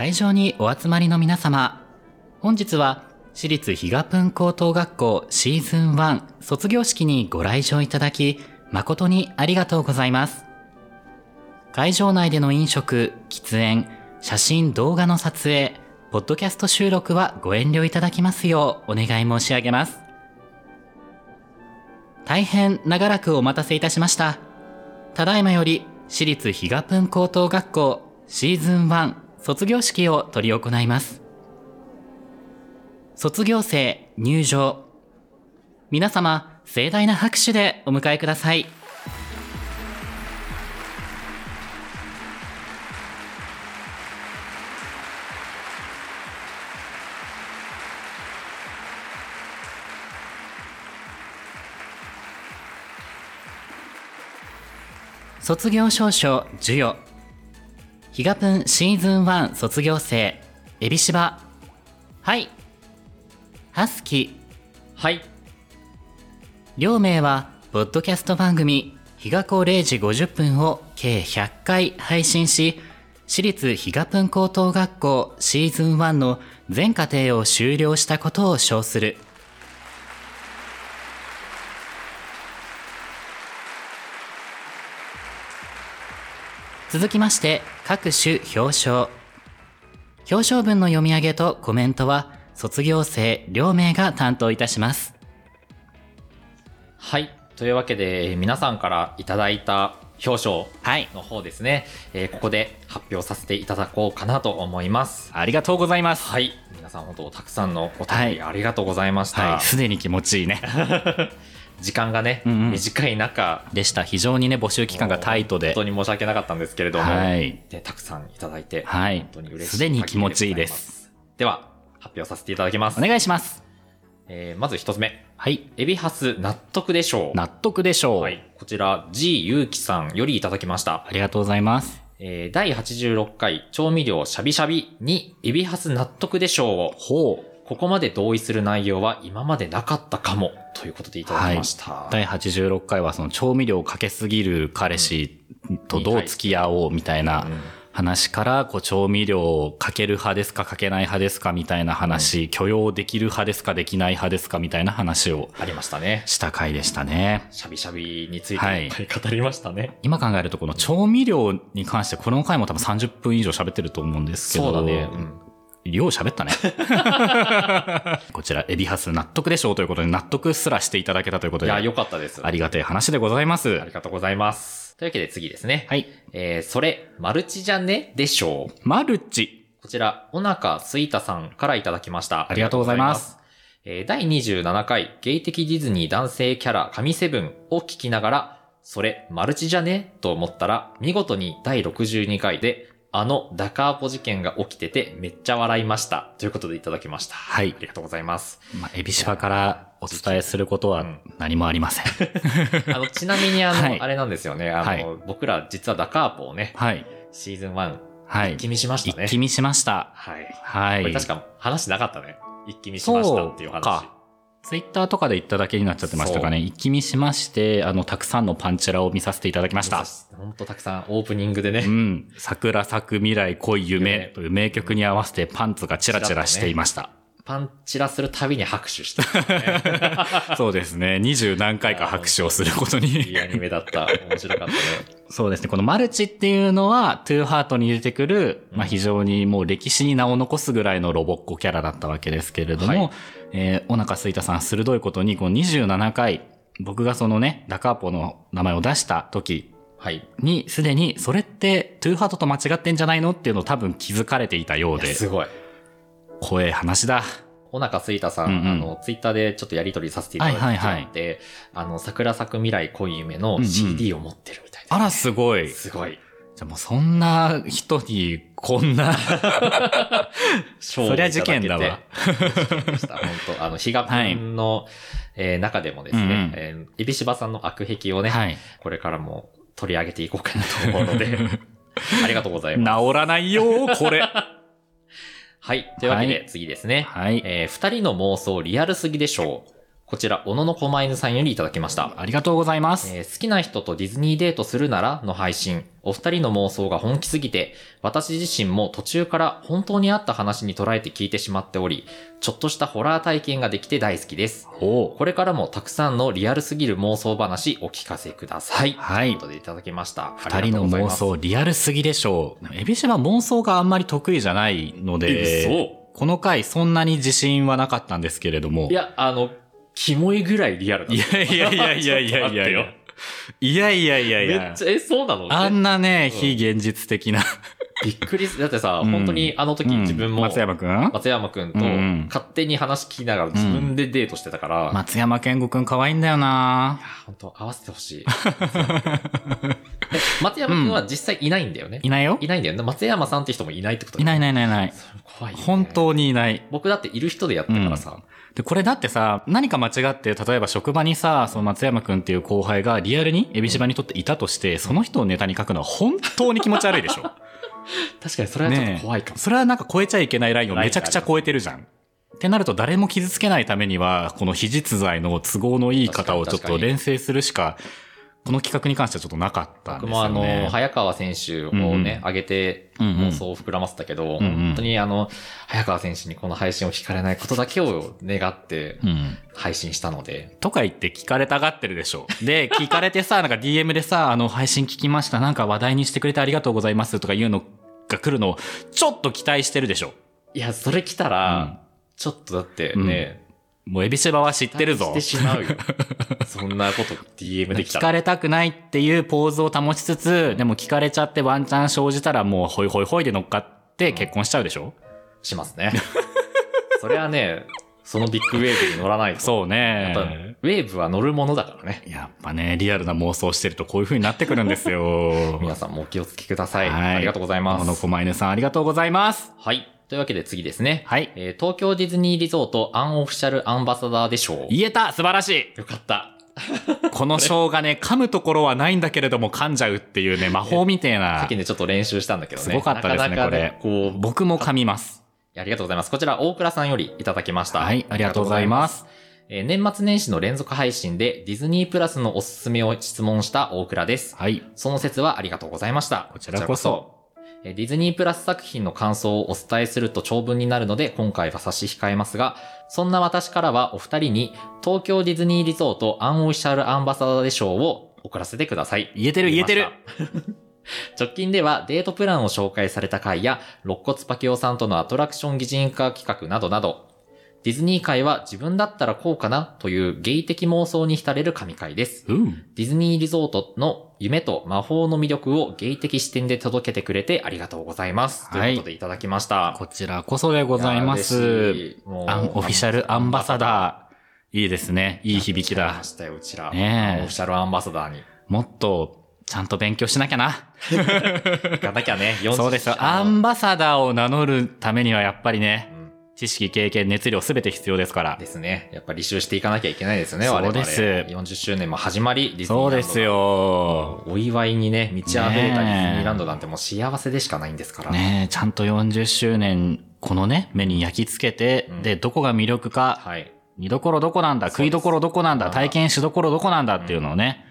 会場にお集まりの皆様、本日は私立比嘉プン高等学校シーズン1卒業式にご来場いただき、誠にありがとうございます。会場内での飲食、喫煙、写真、動画の撮影、ポッドキャスト収録はご遠慮いただきますようお願い申し上げます。大変長らくお待たせいたしました。ただいまより私立比嘉プン高等学校シーズン1卒業式を執り行います。卒業生入場。皆様、盛大な拍手でお迎えください。卒業証書授与。ヒガプンシーズン1卒業生、エビシバ。はい。ハスキ。はい。両名は、ポッドキャスト番組、日が子0時50分を計100回配信し、私立比嘉プン高等学校シーズン1の全課程を修了したことを称する。続きまして、各種表彰。表彰文の読み上げとコメントは、卒業生両名が担当いたします。はい。というわけで、皆さんからいただいた表彰はい。の方ですね、えーここで発表させていただこうかなと思います。ありがとうございます。はい。皆さん本当たくさんのお便りはありがとうございました。はい。すでに気持ちいいね。時間がね、うんうん短い中、でした。非常にね、募集期間がタイトで本。当に申し訳なかったんですけれども、はいでたくさんいただいて、はい本当に嬉しい。すでに気持ちいいです。では、発表させていただきます。お願いします。えーまず一つ目。はい。エビハス納得でしょう。納得でしょう。はい。こちら、G ゆうきさんよりいただきました。ありがとうございます。えー第86回調味料シャビシャビにエビハス納得でしょうを。ほう。ここまで同意する内容は今までなかったかも。ということでいただきました。第86回はその調味料をかけすぎる彼氏とどう付き合おうみたいなうん話から、こう調味料をかける派ですかかけない派ですかみたいな話、許容できる派ですかできない派ですかみたいな話をありましたね。した回でしたね。シャビシャビについてはいいっぱい語りましたね。今考えるとこの調味料に関してこの回も多分30分以上喋ってると思うんですけど。そうだね。うんよう喋ったね。こちら、エビハス納得でしょうということで、納得すらしていただけたということで、いや、あ良かったです。りがたい話でございますあり。がとうございます。というわけで次ですね。はい。えー、それ、マルチじゃね？でしょう。マルチ。こちら、おなかすいたさんからいただきました。ありがとうございますありがとうございます。えー第27回、ゲイ的ディズニー男性キャラ神セブンを聞きながら、それ、マルチじゃね？と思ったら、見事に第62回で、あのダカーポ事件が起きててめっちゃ笑いました。ということでいただきました。はいありがとうございます。まあ、エビシバからお伝えすることは何もありません。あの、ちなみにあの、はいあれなんですよね。あの、はい僕ら実はダカーポをね、はい。シーズン1、はい一気見しましたね。一気見しました。はい。はい。これ確か話なかったね。一気見しましたっていう話。ツイッターとかで言っただけになっちゃってましたかね。一気見しまして、あの、たくさんのパンチラを見させていただきました。ほんとたくさんオープニングでね。うん。桜咲く未来恋夢という名曲に合わせてパンツがチラチラしていました。パンチラするたびに拍手してたね。そうですね。二十何回か拍手をすることいに。いアニメだった。面白かったね。そうですね。このマルチっていうのは、トゥーハートに出てくる、まあ非常にもう歴史に名を残すぐらいのロボッコキャラだったわけですけれども、はいえー、お腹すいたさん鋭いことに、この27回、僕がそのね、ダカーポの名前を出した時はい。に、すでに、それって、トゥーハートと間違ってんじゃないの？っていうのを多分気づかれていたようで、すごい。怖い話だ。お腹すいたさん、うんうんあの、ツイッターでちょっとやりとりさせていただいてはいはいはいて、あの、桜咲く未来恋夢のうんうん CD を持ってるみたいです、あら、すごい。じすごい。ゃあもうそんな人に、こんな、そそりゃ事件だわ。本当あの、比嘉君の、えー中でもですね、うんうんえー、エビシバさんの悪癖をね、はい。これからも取り上げていこうかなと思うので、ありがとうございます。治らないよ、これ。はい。というわけはで次ですね。はい。えー二人の妄想リアルすぎでしょう。こちら、小野の狛犬さんよりいただきました。ありがとうございます。えー好きな人とディズニーデートするならの配信。お二人の妄想が本気すぎて、私自身も途中から本当にあった話に捉えて聞いてしまっており、ちょっとしたホラー体験ができて大好きです。おこれからもたくさんのリアルすぎる妄想話お聞かせください。はいということでいただきました。二人の妄想リアルすぎでしょう。エビシバ妄想があんまり得意じゃないのえで、そこの回そんなに自信はなかったんですけれども。いや、あの、キモいぐらいリアルだいやいやいやいやいやいやいや。いやいやいやいやめっち。ゃ、え、そうなのあんなね、非現実的な。びっくりすだってさ、うん本当にあの時自分も、松山くん？松山くんとうんうん勝手に話聞きながら自分でデートしてたから、松山健吾くん可愛いんだよな本当合わせてほしい。え 松山くんは実際いないんだよね。いないよいないんだよね。松山さんって人もいないってこといないいないいないいない。怖い、ね。本当にいない。僕だっている人でやったからさ。で、これだってさ、何か間違って、例えば職場にさ、その松山くんっていう後輩がリアルにエビシバにとっていたとして、その人をネタに書くのは本当に気持ち悪いでしょ。確かにそれはちょっと怖いかも。それはなんか超えちゃいけないラインをめちゃくちゃ超えてるじゃん。ってなると誰も傷つけないためには、この非実在の都合のいい方をちょっと連成するしか、この企画に関してはちょっとなかったんです僕もあよね。の、早川選手をうんね、上げてうんうん妄想を膨らませたけど、うんうん本当にあの、早川選手にこの配信を聞かれないことだけを願ってうん。配信したので、とか言って聞かれたがってるでしょ。で、聞かれてさ、なんか DM でさ、あの、配信聞きました。なんか話題にしてくれてありがとうございますとかいうのが来るのを、ちょっと期待してるでしょ。いや、それ来たら、ちょっとだってね、もうエビシバは知ってるぞして。しまうよ。そんなこと DM できたら。聞かれたくないっていうポーズを保ちつつ、でも聞かれちゃってワンチャン生じたらもうホイホイホイで乗っかって結婚しちゃうでしょ、しますね。それはね、そのビッグウェーブに乗らないと。そうやっぱね。ウェーブは乗るものだからね。やっぱね、リアルな妄想してるとこういう風になってくるんですよ。皆さんもお気をつけください。はいありがとうございまこのす。狛犬さんありがとうございます。はい。というわけで次ですね。はい。えー東京ディズニーリゾートアンオフィシャルアンバサダーでしょう。言えた素晴らしいよかった。この章がね、噛むところはないんだけれども噛んじゃうっていうね、魔法みてえさなっき。ね、ちょっと練習したんだけどね。すごかったですねなかなかこれこう、僕も噛みます。ありがとうございます。こちら、大倉さんよりいただきました。はい、ありがとうございます。えー年末年始の連続配信でディズニープラスのおすすめを質問した大倉です。はい。その説はありがとうございました。こちらこそえーディズニープラス作品の感想をお伝えすると長文になるので今回は差し控えますが、そんな私からはお二人に東京ディズニーリゾートアンオフィシャルアンバサダーで賞を送らせてください。言えてる言えてる直近ではデートプランを紹介された回や、肋骨パキオさんとのアトラクション擬人化企画などなど、ディズニー界は自分だったらこうかなというゲイ的妄想に浸れる神回です。うん。ディズニーリゾートの夢と魔法の魅力をゲイ的視点で届けてくれてありがとうございます。はいということでいただきました。こちらこそでございます。もうオフィシャルアンバサダー。いいですね。いい響きだま。したよ、うちら。ねオフィシャルアンバサダーに。もっと、ちゃんと勉強しなきゃな。行かなきゃね、40そうですよ。アンバサダーを名乗るためにはやっぱりね、うん知識、経験、熱量すべて必要ですからで。すね。やっぱり履修していかなきゃいけないですね、そう。です40周年も始まり、ディズニーランドがそうです。よ。お祝いにね、満ち溢れたディズニーランドなんてもう幸せでしかないんですから。ねえ、ちゃんと40周年、このね、目に焼き付けて、うんで、どこが魅力か、はい。見どころどこなんだ、食いどころどこなんだ、体験しどころどこなんだっていうのをね、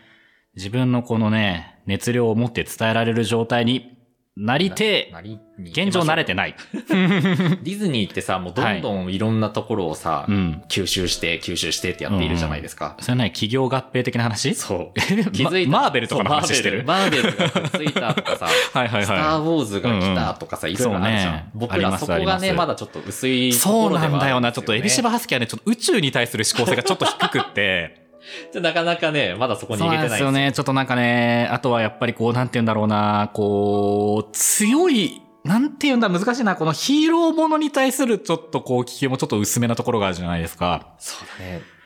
自分のこのね、熱量を持って伝えられる状態になりて現状慣れてない。ディズニーってさ、もうどんどんいろんなところをさ、うん。吸収して、吸収してってやっているじゃないですか。それない企業合併的な話？そう。気づいた。マーベルとかの話してる？マーベルがくっついたとかさ、はいはいスター・はウォーズが来たとかさ、いろいろあるじゃん。ね僕らそこがね、まだちょっと薄いい。とこそうろではあるなんだよな。ちょっとエビシバハスキはね、ちょっと宇宙に対する思考性がちょっと低くって。なかなかね、まだそこに入れてないですよね。ちょっとなんかね、あとはやっぱりこう、なんて言うんだろうな、こう、強い、なんて言うんだ、難しいな。このヒーローものに対するちょっとこう、気球もちょっと薄めなところがあるじゃないですか。そうだね。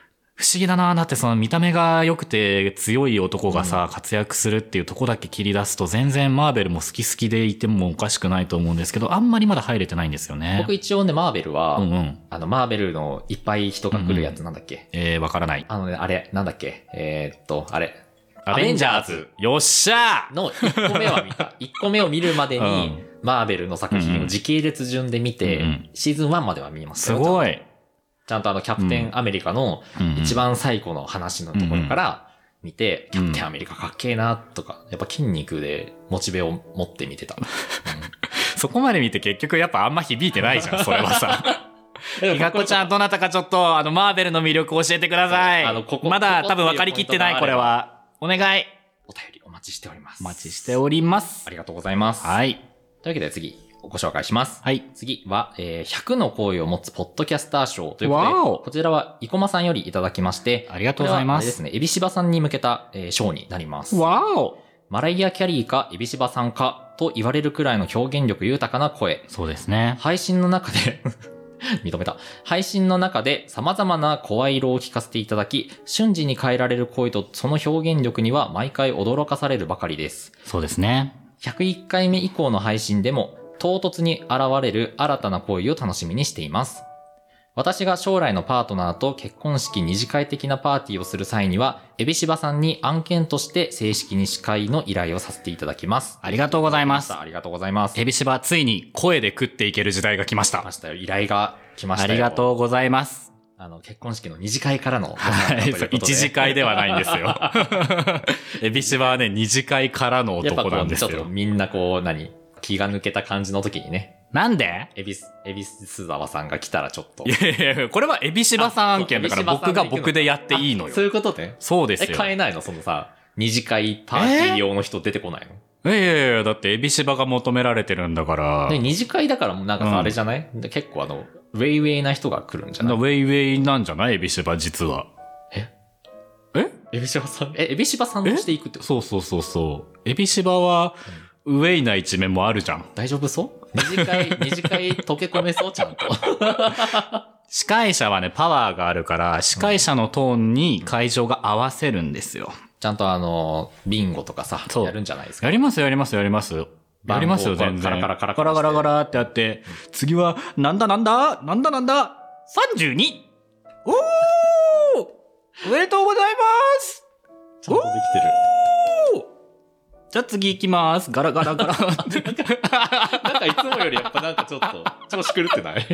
不思議だな。だってその見た目が良くて強い男がさ、活躍するっていうとこだけ切り出すと、全然マーベルも好き好きでいてもおかしくないと思うんですけど、あんまりまだ入れてないんですよね。僕一応ね、マーベルは、うんうん。あの、マーベルのいっぱい人が来るやつなんだっけ、えー、わからない。あのね、あれ、なんだっけ？えーっと、あれ。アベンジャーズ。よっしゃの1個目は見た。1個目を見るまでに、うんマーベルの作品を時系列順で見て、うんうんシーズン1までは見ますすよ。ごい。ちゃんとあの、キャプテンアメリカの一番最古の話のところから見て、キャプテンアメリカかっけえな、とか、やっぱ筋肉でモチベを持って見てた。そこまで見て結局やっぱあんま響いてないじゃん、それはさ。ひがこちゃん、どなたかちょっと、あの、マーベルの魅力教えてください。あのここまだ多分分かりきってない、これは。お願い。お便りお待ちしております。お待ちしておりますあ。りがとうございます。はい。というわけで次、ご紹介します。はい。次は、えー100の声を持つポッドキャスター賞ということで、こちらは、生駒さんよりいただきまして、ありがとうございますですね、エビシバさんに向けた、えー賞になります。わおマライア・キャリーかエビシバさんかと言われるくらいの表現力豊かな声。そうですね。配信の中で、認めた。配信の中で様々な声色を聞かせていただき、瞬時に変えられる声とその表現力には毎回驚かされるばかりです。そうですね。101回目以降の配信でも唐突に現れる新たな声を楽しみにしています。私が将来のパートナーと結婚式二次会的なパーティーをする際には、エビシバさんに案件として正式に司会の依頼をさせていただきます。ありがとうございます。ありがとうございます。エビシバ、ついに声で食っていける時代が来ました来ま。したよ。依頼が来ましたよ。ありがとうございます。あの、結婚式の二次会からの。はい。一次会ではないんですよ。エビシバはね、二次会からの男なんですよ。ちょっとみんなこう、何？気が抜けた感じの時にね、なんで？エビス、エビス沢さんが来たらちょっと。いやいやいや、これはエビシバさん案件だから。僕が僕でやっていいのよ。あそういうことね。え、そうですよ。変えないの？そのさ、二次会パーティー用の人出てこないの、いやいやいや、だってエビシバが求められてるんだから。で、二次会だからもうなんかさ、うん。あれじゃない？で結構あの、ウェイウェイな人が来るんじゃない？ウェイウェイなんじゃない？エビシバ実は。え？え？エビシバさん、え、エビシバさんとしていくってこと？そうそうそうそう。エビシバは、ウェイな一面もあるじゃん。大丈夫そう？二次会、二次会溶け込めそう？ちゃんと。司会者はね、パワーがあるから、司会者のトーンに会場が合わせるんですよ。ちゃんとあの、ビンゴとかさ、そうやるんじゃないですか？やりますよ、やりますよ、やります。やりますよ、全然。カラカラカラガラガラガラってやって、次は、なんだなんだ？なんだなんだ !32! おーおめでとうございますちゃんとできてる。じゃあ次行きます。ガラガラガラ。なんかいつもよりやっぱなんかちょっと調子狂ってない？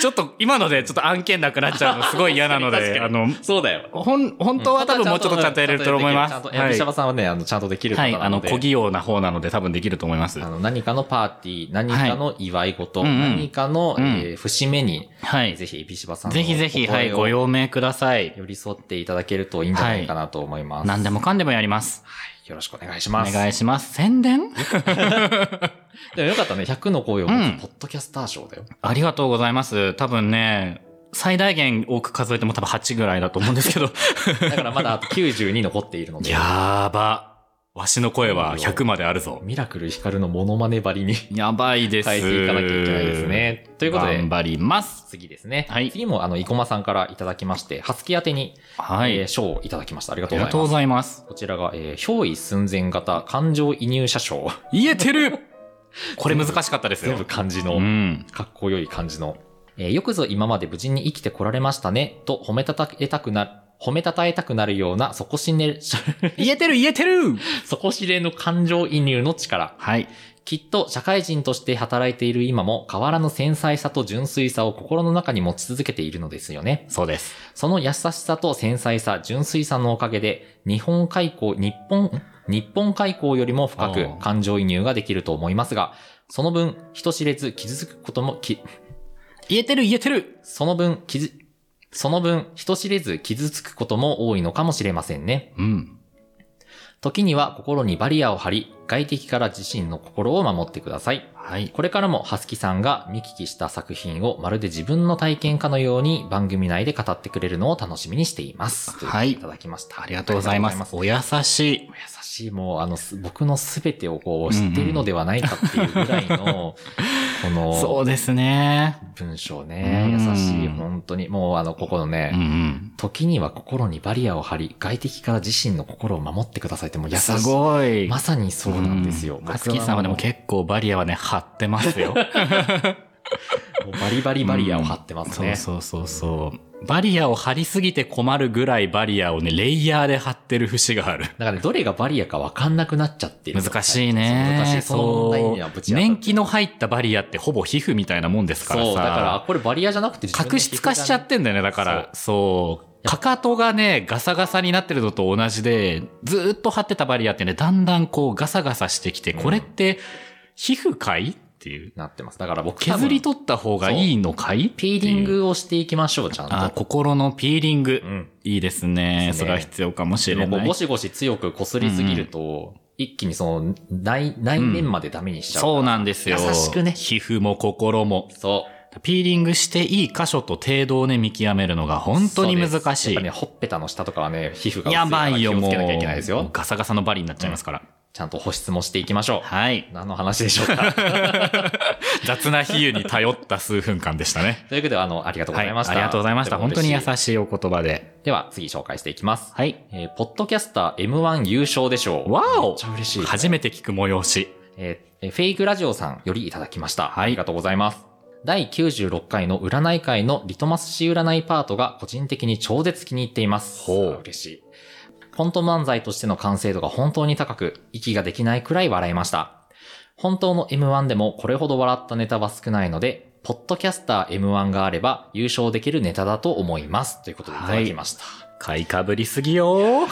ちょっと今のでちょっと案件なくなっちゃうのすごい嫌なので、あの、そうだよ。ほん、本当は多分もうちょっとちゃんとやれると思います。ちゃんと、さんはね、あの、ちゃんとできるはい、あの。小器用な方なので多分できると思います。あの、何かのパーティー、何かの祝い事、何かの、うんえー節目に、はい。ぜひエビシバさんのぜひぜひ、はい、ご用命ください。寄り添っていただけるといいんじゃないかなと思います。何でもかんでもやります。はい。よろしくお願いしおます。願いします。宣伝？でもよかったね。100の声を持うんつポッドキャスター賞だよ。ありがとうございます。多分ね、最大限多く数えても多分8ぐらいだと思うんですけど。だからまだあと92残っているので。やーば。わしの声は100まであるぞ。ミラクルヒカルのモノマネばりにやばいです。変えていかなきゃいけないです。ね。ということで頑、張ります。次ですね。はい次もあの、生駒さんからいただきまして、初月宛てに、はい。えー賞をいただきました。ありがありがとうごとうございます。ざいます。こちらが、えー、憑依寸前型感情移入者賞。言えてる これ難しかったですよ。全部漢字の、うん。かっこよい感じの。えーよくぞ今まで無事に生きてこられましたね、と褒めたたえたくなる、褒めたたえたくなるような底しね、言えてる言えてる底知れぬ感情移入の力。はい。きっと社会人として働いている今も変わらぬ繊細さと純粋さを心の中に持ち続けているのですよね。そうです。その優しさと繊細さ、純粋さのおかげで、日本開港、日本、ん日本開港よりも深く感情移入ができると思いますが、その分、人知れず傷つくことも、き、言えてる言えてるその分、傷、その分、人知れず傷つくことも多いのかもしれませんね。うん。時には心にバリアを張り、外敵から自身の心を守ってください。はい。これからも、はすきさんが見聞きした作品をまるで自分の体験かのように番組内で語ってくれるのを楽しみにしています。はいいただきました。ありがとうございます。お優しい。優しい、もう、あの、す僕のすべてをこう、知っているのではないかっていうぐらいの、この、そうですね。文章ね、うん優しい、本当に、もう、あの、ここのね、うんうん。時には心にバリアを張り、外敵から自身の心を守ってくださいって、もう優しい。すごい。まさにそうなんですよ。ハスキーさんはでも結構バリアはね、張ってますよ。バリバリバリアを張ってますね。そうそうそうそう。バリアを張りすぎて困るぐらいバリアをね、レイヤーで張ってる節がある。だからね、どれがバリアか分かんなくなっちゃってる。難しいね。そう難しい。その問題にはぶち年季の入ったバリアってほぼ皮膚みたいなもんですからさ。そう、だから、あこれバリアじゃなくて角質化しちゃってんだよね、だから。そう。かかとがね、ガサガサになってるのと同じで、ずーっと張ってたバリアってね、だんだんこうガサガサしてきて、これって皮膚かいっていう。なってます。だから僕削りと取った方がいいのかい？ピーリングをしていきましょう、ちゃんと。あ、心のピーリング。うん。いいですね。それは必要かもしでれない。もゴシゴシ強く擦りすぎると、一気にその内、内面までダメにしちゃうから、そうなんですよ。優しくね。皮膚も心も。そピーリングしていい箇所と程度をね、見極めるのがう。本当に難しい。やっぱね、ほっぺたの下とかはね、皮膚が薄いやからばいよ、もう。気をつけなきゃいけないですもうよ。ガサガサのバリになっちゃいますから。ちゃんと保湿もしていきましょう。はい。何の話でしょうか 雑な比喩に頼った数分間でしたね。ということで、あの、ありがとうごはい。ざいました。ありがとうございました。本当に優い。しいお言葉で。では、次紹介していきます。はい。えーポッドキャスター M1 優勝でしょう。わおめっちゃ嬉しいね、初めて聞く催し。えーえーフェイクラジオさんよりいただきました。はいありがとうございます。第96回の占い会のリトマス紙占いパートが個人的に超絶気に入っています。ほう嬉しい。コント漫才としての完成度が本当に高く、息ができないくらい笑いました。本当の M1 でもこれほど笑ったネタは少ないので、ポッドキャスター M1 があれば優勝できるネタだと思います。ということでいただきました。買いかぶりすぎよ。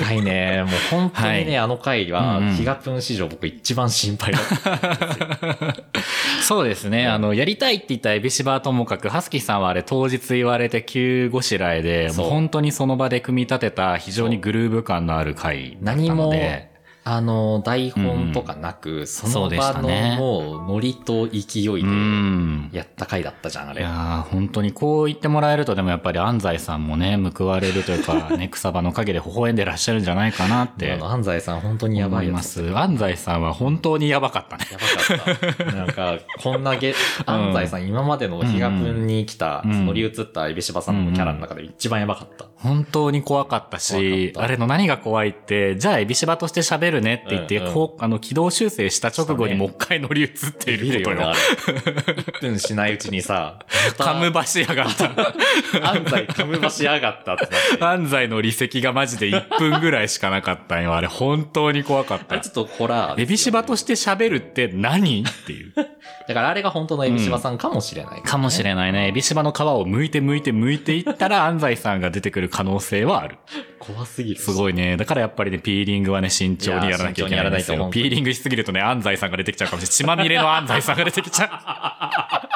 回ね、もう本当にね、はい。あの回は、うんうん。ヒガプン史上僕一番心配だった。そうですね。あの、やりたいって言ったエビシバはともかく、ハスキーさんはあれ当日言われて急ごしらえで、もう本当にその場で組み立てた非常にグルーヴ感のある回だった何もので、あの、台本とかなく、そのそうでし場のもう、ノリと勢いうで、ん。やった回だったじゃん、あれ。いやー本当にこう言ってもらえると、でもやっぱり安西さんもね、報われるというか、ね、草場の陰で微笑んでらっしゃるんじゃないかなってあの、安西さん本当にやばいます。安西さんは本当にやばかったね。やばかった。なんか、こんなげ、安西さん今までのヒガプンに来た、うん乗り移ったエビシバさんのキャラの中で一番やばかった。本当に怖かったしたあれの何が怖いって、じゃあエビシバとして喋るねって言って、うんうんこう、あの、軌道修正した直後にもう一回乗り移っているよね、ることよあ。れ。1分しないうちにさ、カムバしやがった。安西カムバしやがったってなって。安西の離席がマジで1分ぐらいしかなかったんよ。あれ本当に怖かったち。ょっとホラー。エビシバとして喋るって何？っていう。だからあれが本当のエビシバさんかもしれない、かもしれないね。エビシバの皮を剥いて剥いて剥いていったら安西さんが出てくる可能性はある。怖すぎる。すごいね。だからやっぱりね、ピーリングはね、慎重にやらなきゃいけないんですよ。ピーリングしすぎるとね、安西さんが出てきちゃうかもしれない。血まみれの安西さんが出てきちゃ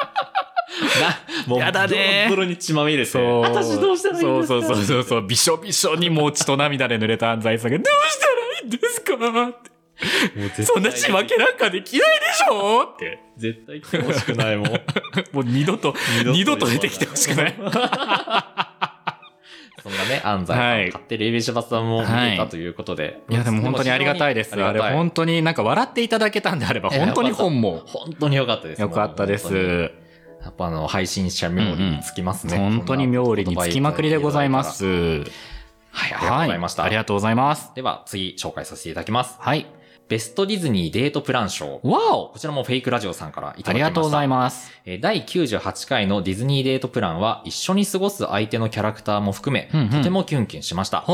な、もう、やだねドロに血まみれ。そう。私どうしたらいいんですかそうそうそうそう。びしょびしょにもう血と涙で濡れた安西さんが、どうしたらいいんですかって。もう絶対そんな仕分けなんかできないでしょって。絶対来てほしくないもん。もう二度と、二度と出てきてほしくない。そんなね、安西さん、はい買ってるエビシバさんも見たということで。いや、でも本当にありがたいです。あれ本本当になんか笑っていただけたんであれば、本当に本も本当に良かったです。よかったです。やっぱあの、配信者冥利につきますね。本当に妙利につきまくりでございま。す。はい、ありがとうございました。はありがとうございます。では、次、紹介させていただきます。はい。ベストディズニーデートプラン賞。わおこちらもフェイクラジオさんからいただきました。ありがとうございます。えー第98回のディズニーデートプランは一緒に過ごす相手のキャラクターも含め、うんうんとてもキュンキュンしました。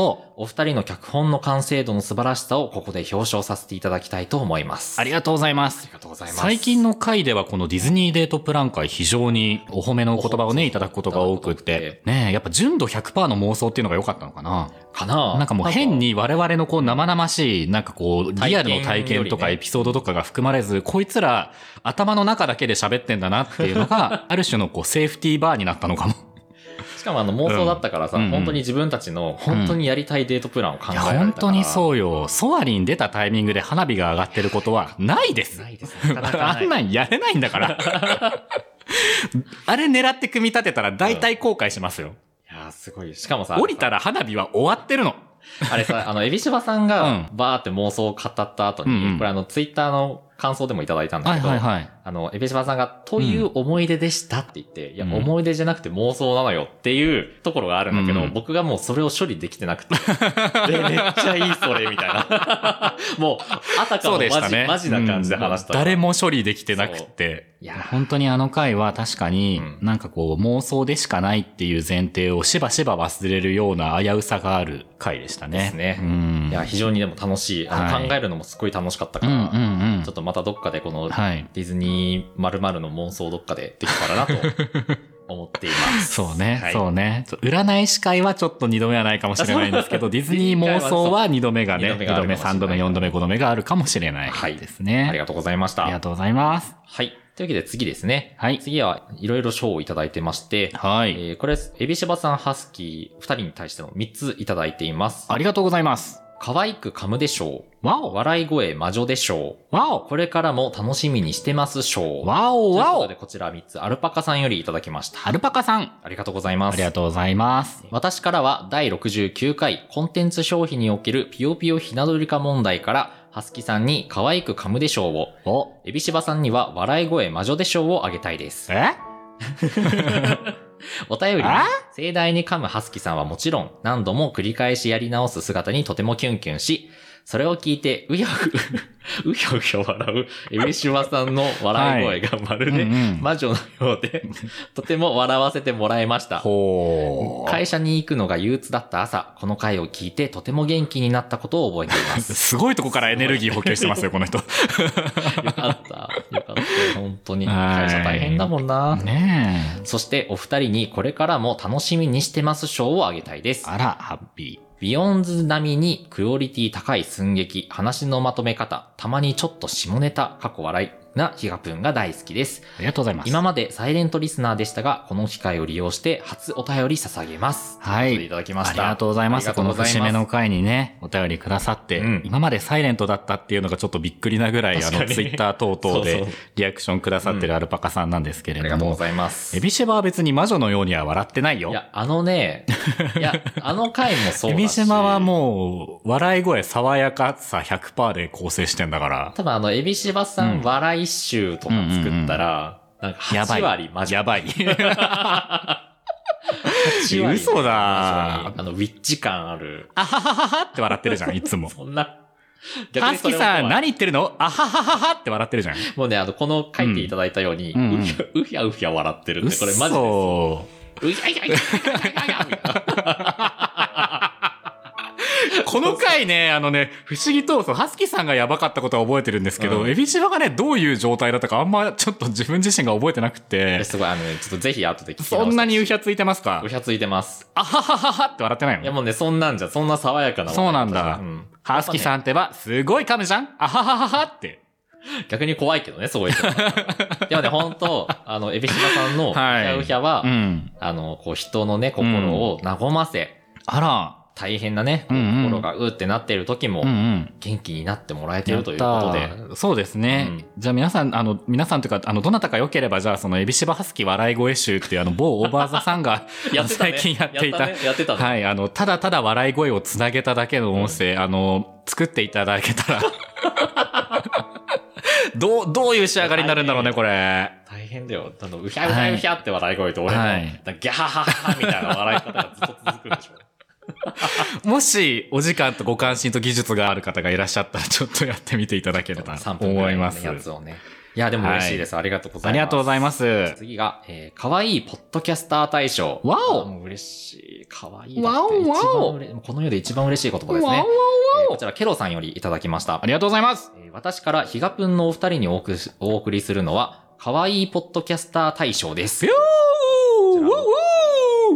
お二人の脚本の完成度の素晴らしさをここで表彰させていただきたいと思います。ありがとうございますあり。がとうございます。最近の回ではこのディズニーデートプラン会非常にお褒めのお言葉をね、いただくことが多くって。ねえやっぱ純度100%の妄想っていうのが良かったのかな？かななんかもう変に我々のこう生々しい、なんかこう、リアルの体験とかエピソードとかが含まれず、こいつら頭の中だけで喋ってんだなっていうのが、ある種のこうセーフティーバーになったのかも。しかもあの妄想だったからさ、うんうん本当に自分たちの本当にやりたいデートプランを考えいや、られたから、本当にそうよ。ソアリン出たタイミングで花火が上がってることはないです。ないです。なかなかあない んなんやれないんだから。あれ狙って組み立てたら大体後悔しますよ。いやーすごい。しかもさ、降りたら花火は終わってるの。あれさ、あの、エビシバさんがうんバーって妄想を語った後に、うんうんこれあの、ツイッターの感想でもいただいたんだけど、はいはいはい。あの、エベシバさんが、という思い出でしたって言って、いや、うん思い出じゃなくて妄想なのよっていうところがあるんだけど、うん僕がもうそれを処理できてなくて、で、めっちゃいいそれ、みたいな。もう、あたかもマジ,、マジな感じで話した、うん誰も処理できてなくて。いや本当にあの回は確かに、うんなんかこう妄想でしかないっていう前提をしばしば忘れるような危うさがある回でしたね。ですねうん。いや、非常にでも楽しい。あの、はい考えるのもすごい楽しかったから、ちょっ。とまたどっかでこの、はい。ディズニー〇〇の妄想どっかでできたらなと 思っています。そうね、はいそうね。占い師会はちょっと二度目はないかもしれないんですけど、ディズニー妄想は二度目がね、二度目三度目、四度目、五度目があるかもしれないはいですね。ありがとうございました。ありがとうございます。はい。というわけで次ですね。はい次はいろいろ賞をいただいてまして、はい。えーこれ、エビシバさん、ハスキー、二人に対しての3ついただいています。ありがとうございます。可愛く噛むでしょう。わお笑い声魔女でしょう。わおこれからも楽しみにしてますしょう。わおわおということで、こちら3つ、アルパカさんよりいただきました。アルパカさん、ありがとうございます。ありがとうございます。私からは第69回コンテンツ消費におけるピヨピヨひなどりか問題から、ハスキさんに可愛く噛むでしょうを、お、エビシバさんには笑い声魔女でしょうをあげたいです。え？お便り盛大に噛むハスキさんはもちろん何度も繰り返しやり直す姿にとてもキュンキュンし、それを聞いてうやふ、うひょうひょ笑うエビシバさんの笑い声がまるで魔女のようで、とても笑わせてもらいました。会社に行くのが憂鬱だった朝、この回を聞いてとても元気になったことを覚えています。すごいとこからエネルギー補給してますよ、この人。よかった。よかった。本当に。はい会社大変だもんな。ねえ。そしてお二人にこれからも楽しみにしてます賞をあげたいです。あら、ハッピー。ビヨンズ並みにクオリティ高い寸劇、話のまとめ方、たまにちょっと下ネタ、かっこ笑い。なヒガプンが大好きです。ありがとうございます。今までサイレントリスナーでしたが、この機会を利用して初お便り捧げます。はいいただきまありした。がとうございます。ありこのがとうございます節目の回にね、お便りくださって、うん今までサイレントだったっていうのがちょっとびっくりなぐらい、あの、ツイッター等々でリアクションくださってるアルパカさんなんですけれども、ありがとうございます。エビシェバは別に魔女のようには笑ってないよ。いや、あのね、いや、あの回もそうだし。エビシェバはもう、笑い声、爽やかさ100%で構成してんだから。多分あの、エビシバさん、うん笑い集とか作ったら、なんかやばい8割マジ。やばい。8割嘘だあの、ウィッチ感ある。あははははって笑ってるじゃん、いつも。そんな。ハスキさん、何何言ってるの？あははははって笑ってるじゃん。もうね、あの、この書いていただいたように、うんうんうんうひゃうひゃうひゃ笑ってるって、これマジです。嘘うひゃいひゃいひゃいひゃいひゃいひゃみたいな この回ね、あのね、不思議と、そう、ハスキさんがやばかったことは覚えてるんですけど、うんエビシバがね、どういう状態だったかあんまちょっと自分自身が覚えてなくて、すごい、あのね、ちょっとぜひ後で聞きそんなにうひゃついてますかうひゃついてます。あははははって笑ってないいやのもうね、そんなんじゃ、そんな爽やかな。そうなんだうん。ハスキさんってば、すごい噛むじゃんあははははって。逆に怖いけどね、そうい。でもね、本当あの、エビシバさんの、うひはいゃうひゃは、うん。あの、こう、人のね、心を和ませ、あら。大変なね、うんうん心がうってなってる時もうん、うん。元気になってもらえてるということで、そうですね。うんじゃあ皆さん、あの、皆さんというか、あの、どなたか良ければ、じゃあ、その、エビシバハスキ笑い声集っていう、あの、某オーバーザさんが ね最近やっていた、やったねやってたねはい、あの、ただただ笑い声をつなげただけの音声、あの、作っていただけたら、どう、どういう仕上がりになるんだろうね、これ。大変だよ。あの、うひゃうひゃうひゃって笑い声と俺の、はいギャハハハみたいな笑い方がずっと続くんでしょ。もし、お時間とご関心と技術がある方がいらっしゃったら、ちょっとやってみていただければ3と思います。やつをね。いや、でも嬉しいです。ありがとうございます。ありがとうございます。次が、えー、かわいいポッドキャスター大賞。わおあもう嬉しい。かわいい。わおわおこの世で一番嬉しい言葉ですね。わおわえーこちら、ケロさんよりいただきましたあ。りがとうございます。えー私からヒガプンのお二人にお送りしお送りするのは、かわいいポッドキャスター大賞です。ぴょーこちらのウォーウ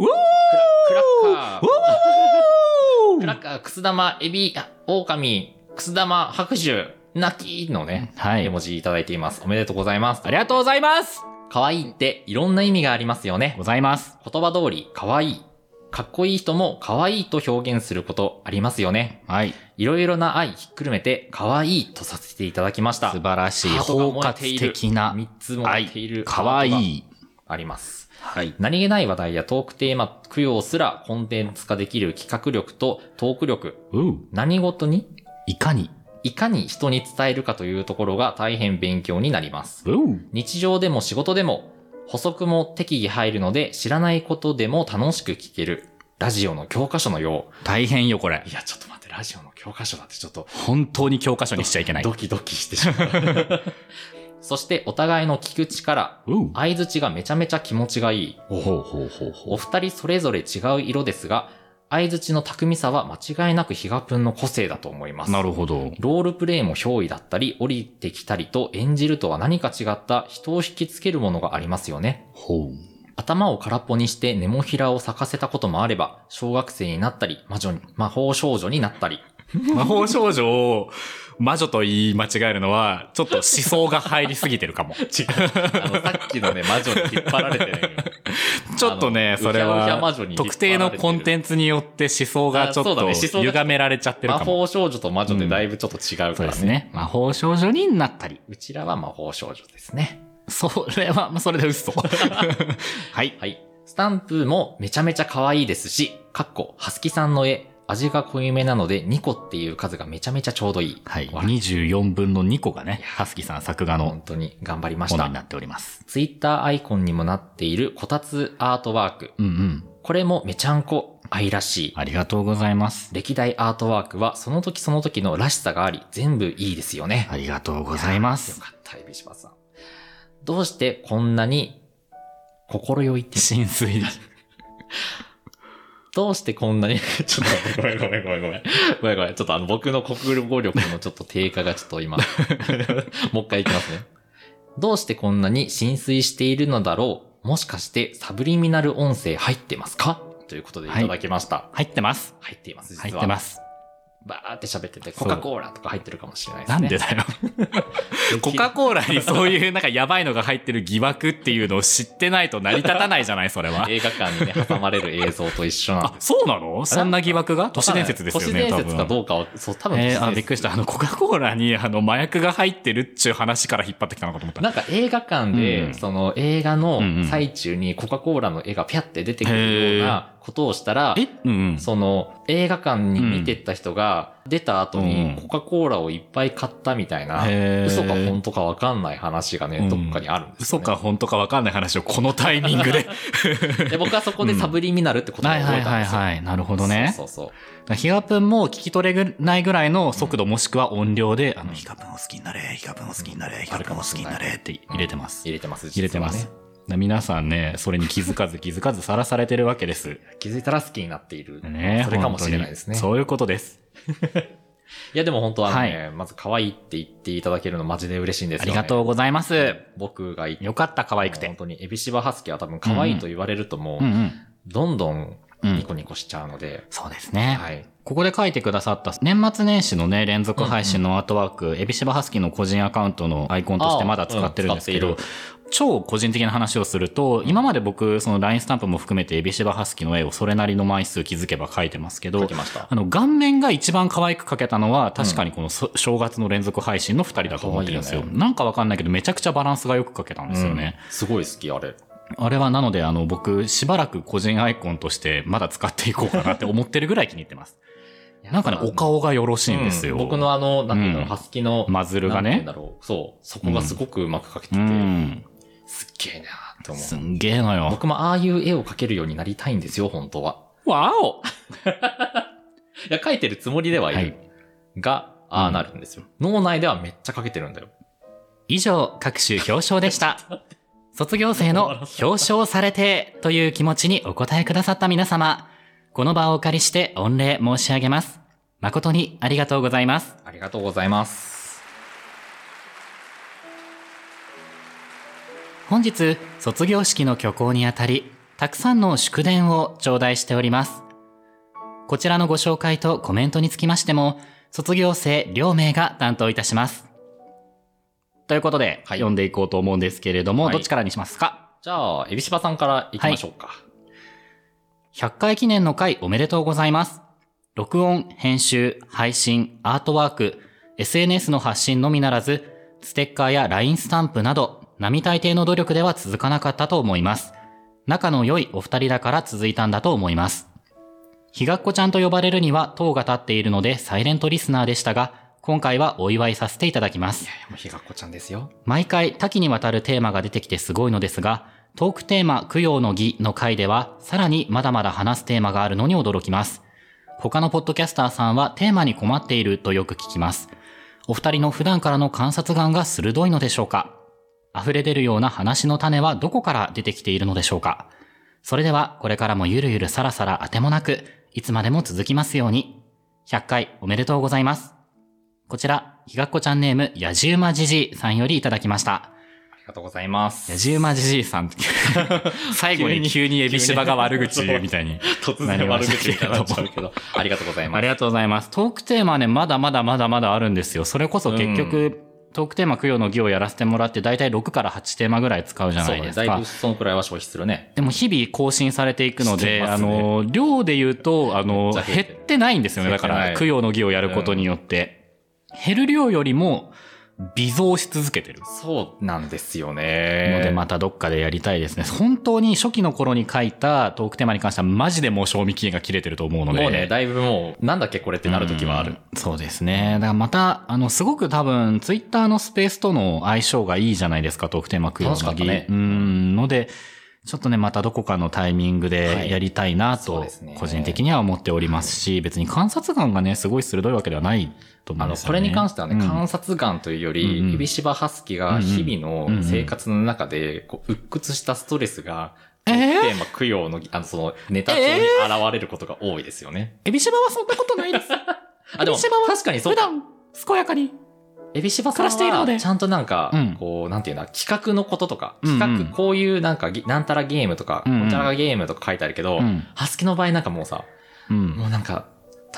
ォーウォークラクラッカー。くす玉、エビ、あ狼、くす玉、拍手、泣きのね、はい絵文字いただいています。おめでとうございます。ありがとうございます可愛いっていろんな意味がありますよねご。ざいます。言葉通り、可愛い。かっこいい人も可愛いと表現することありますよね。はい。いろいろな愛ひっくるめて可愛いとさせていただきました。素晴らしい、包括的な三つ燃えている。かわいあります。はい。何気ない話題やトークテーマ、供養すらコンテンツ化できる企画力とトーク力。う何事に？いかに？いかに人に伝えるかというところが大変勉強になります。うん。日常でも仕事でも補足も適宜入るので知らないことでも楽しく聞ける。ラジオの教科書のよ大変よ、これう。い。や、ちょっと待って、ラジオの教科書だってちょっと本当に教科書にしちゃいけない。ドキドキしてしまう。そしてお互いの聞く力、うん。相づちがめちゃめちゃ気持ちがいい。お二人それぞれ違う色ですが、相づちの巧みさは間違いなくヒガプンの個性だと思います。なるほど。ロールプレイも憑依だったり、降りてきたりと演じるとは何か違った人を引きつけるものがありますよね。ほう。頭を空っぽにしてネモフィラを咲かせたこともあれば、小学生になったり、魔女に、魔法少女になったり。魔法少女？を魔女と言い間違えるのは、ちょっと思想が入りすぎてるかも。違う。あの、さっきのね、魔女に引っ張られてね。ちょっとね、それは特定のコンテンツによって思想がちょっと歪められちゃってる魔かも。法少女と魔女でだいぶちょっと違うからね。そうですね。魔法少女になったり。うちらは魔法少女ですね。それは、まあそれで嘘。はい。はい。スタンプもめちゃめちゃ可愛いですし、かっこ、はすきさんの絵、味が濃いめなので2個っていう数がめちゃめちゃちょうどいい。はい。笑い24分の2個がね、はすきさん作画の本当に頑張りましたものに。なっております。ツイッターアイコンにもなっているこたつアートワーク。うんうん。これもめちゃんこ愛らしい。ありがとうございます。歴代アートワークはその時その時のらしさがあり、全部いいですよね。ありがとうございますよ。かった、エビシバさん。どうしてこんなに心よいって、浸水。どうしてこんなに、ちょっとごめんごめんごめんごめん。ごめんごめん。ちょっとあの僕の国語力のちょっと低下がちょっと今、もう一回いきますね。どうしてこんなに浸水しているのだろう？もしかしてサブリミナル音声入ってますか？ということでいただきました。入ってます。入っています、実は。入ってます。バーって喋ってて、コカ・コーラとか入ってるかもしれないですね。なんでだよ。コカ・コーラにそういうなんかやばいのが入ってる疑惑っていうのを知ってないと成り立たないじゃない、それは。映画館にね、挟まれる映像と一緒なんあ。そうなの？そんな疑惑が？都市伝説ですよね、都市伝説か。どうかは、そう、多分えー、あ、びっくりした。あの、コカ・コーラに、あの、麻薬が入ってるっちゅう話から引っ張ってきたのかと思った。なんか映画館で、うんその映画のうんうん最中にコカ・コーラの絵がピャって出てくるようなことをしたら、え？うんうん。その映画館に見てった人が出た後うんにコカ・コーラをいっぱい買ったみたいな、へー嘘か本当かわかんない話がね、うんどっかにあるんですよ、ね。嘘か本当か分かんない話をこのタイミングで。で、僕はそこでサブリミナルってことをはい覚はいはいえたんですよ。はい。なるほどね。そうそうそう。ヒガプンも聞き取れないぐらいの速度もしくは音量で、あの、ヒガプンを好きになれ、ヒガプンを好きになれ、ヒガプンを好きになれって入れてます。入れてます。入れてます。皆さんね、それに気づかず気づかずさらされてるわけです。気づいたら好きになっている。ねそれかもしれないですね。そういうことです。いやでも本当はね、はまず可愛いって言っていただけるのマジで嬉しいんですよ、ね。ありがとうございます。僕が言ってよかった、可愛くて。本当にエビシバハスキーは多分可愛いと言われるともう、うんうん。どんどんうんニコニコしちゃうので、そうですね。はい。ここで書いてくださった年末年始のね、連続配信のアートワーク、エビシバハスキーの個人アカウントのアイコンとしてまだ使ってるんですけど、あうん使超個人的な話をすると、今まで僕、その LINE スタンプも含めてエビシバハスキーの絵をそれなりの枚数気づけば描いてますけど。あの、顔面が一番可愛く描けたのは、確かにこのそ正月の連続配信の二人だと思ってるんですよ。なんかわかんないけど、めちゃくちゃバランスがよく描けたんですよね。うんすごい好き、あれ。あれはなので、あの、僕、しばらく個人アイコンとしてまだ使っていこうかなって思ってるぐらい気に入ってます。なんかね、お顔がよろしいんですよ。うん僕のあの、なんていうの、うんハスキの、マズルがね。そう。そこがすごくうまく描けてて、うん。すっげえなって思う。すんげえのよ。僕もああいう絵を描けるようになりたいんですよ、本当は。わお いや、描いてるつもりではいる。はいが、ああなるんですよ。脳内ではめっちゃ描けてるんだよ。以上、各種表彰でした。卒業生の表彰されてという気持ちにお答えくださった皆様、この場をお借りして御礼申し上げます。誠にありがとうございます。ありがとうございます。本日、卒業式の挙行にあたり、たくさんの祝電を頂戴しております。こちらのご紹介とコメントにつきましても、卒業生両名が担当いたします。ということで、はい読んでいこうと思うんですけれども、はいどっちからにしますか？じゃあ、エビシバさんから行きましょうか。100回記念の回おめでとうございます。録音、編集、配信、アートワーク、SNS の発信のみならず、ステッカーや LINE スタンプなど、並大抵の努力では続かなかったと思います。仲の良いお二人だから続いたんだと思います。ひがっこちゃんと呼ばれるには塔が立っているのでサイレントリスナーでしたが、今回はお祝いさせていただきます。もうひがっこちゃんですよ。毎回多岐にわたるテーマが出てきてすごいのですが、トークテーマ供養の儀の回では、さらにまだまだ話すテーマがあるのに驚きます。他のポッドキャスターさんはテーマに困っているとよく聞きます。お二人の普段からの観察眼が鋭いのでしょうか？溢れ出るような話の種はどこから出てきているのでしょうか？それではこれからもゆるゆるさらさら当てもなく、いつまでも続きますように。100回おめでとうございます。こちら、ひがっこちゃんネーム、やじうまじじいさんよりいただきました。ありがとうございます。やじうまじじいさん。最後に急にエビシバが悪口みたいに。突然悪口みたいになっちゃうけど、ありがとうございます。ありがとうございます。トークテーマね、まだまだまだまだあるんですよ。それこそ結局、トークテーマ供養の儀をやらせてもらって、だいたい6から8テーマぐらい使うじゃないですかそうねだいぶ。そのくらいは消費するね。でも日々更新されていくので、ねの、量で言うと、あの、減ってないんですよね。だから、供養の儀をやることによって。減る量よりも、微増し続けてる。そうなんですよのね。で、またどっかでやりたいですね。本当に初期の頃に書いたトークテーマに関しては、マジでもう賞味期限が切れてると思うので。もうね、だいぶもう、なんだっけこれってなる時はある。うんそうですね。だからまた、あの、すごく多分、ツイッターのスペースとの相性がいいじゃないですか、トークテーマ供養の儀楽しかったねうん、ので、ちょっとね、またどこかのタイミングでやりたいなと個人的には思っておりますし、別に観察眼がね、すごい鋭いわけではないと思あの、うんですよね。これに関してはね、うん観察眼というようんり、うんエビシバハスキが日々の生活の中で、こう、鬱屈したストレスが、えー？テーマ供養の、あの、その、ネタ帳に現れることが多いですよね。エビシバはそんなことないです。あ、でも、エビシバは確かにそうか。普段、健やかに。エビシバさんは、ちゃんとなんかうん、こう、なんていうの、企画のこととか、うんうん企画、こういうなんかゲ、なんたらゲームとか、うんうんこちらがゲームとか書いてあるけどうん、ハスキの場合なんかもうさ、うん。もうなんか、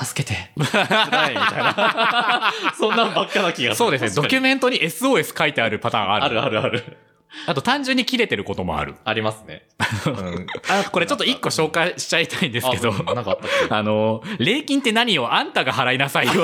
助けて。辛いみたいな。そんなんばっかな気がする。そうですね。ドキュメントに SOS 書いてあるパターンある。あるあるある。あと単純に切れてることもある。ありますね。うん。あ、これちょっと一個紹介しちゃいたいんですけど、あああの、礼金って何よあんたが払いなさいよって。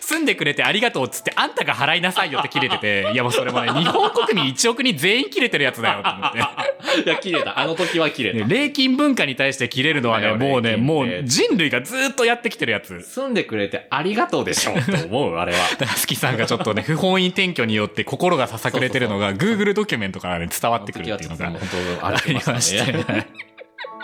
住んでくれてありがとうっつって、あんたが払いなさいよって切れてて、いやもうそれもね、日本国民1億人全員切れてるやつだよと思って。いや、綺麗だ。あの時は綺麗だ。ね礼金文化に対して切れるのはね、もうね、もう人類がずっとやってきてるやつ。住んでくれてありがとうでしょと思う、あれは。だから好きさんがちょっとね、不本意転居によって心がささくれてるのが、Google ドキュメントからね、伝わってくるっていうのがありりまましたね。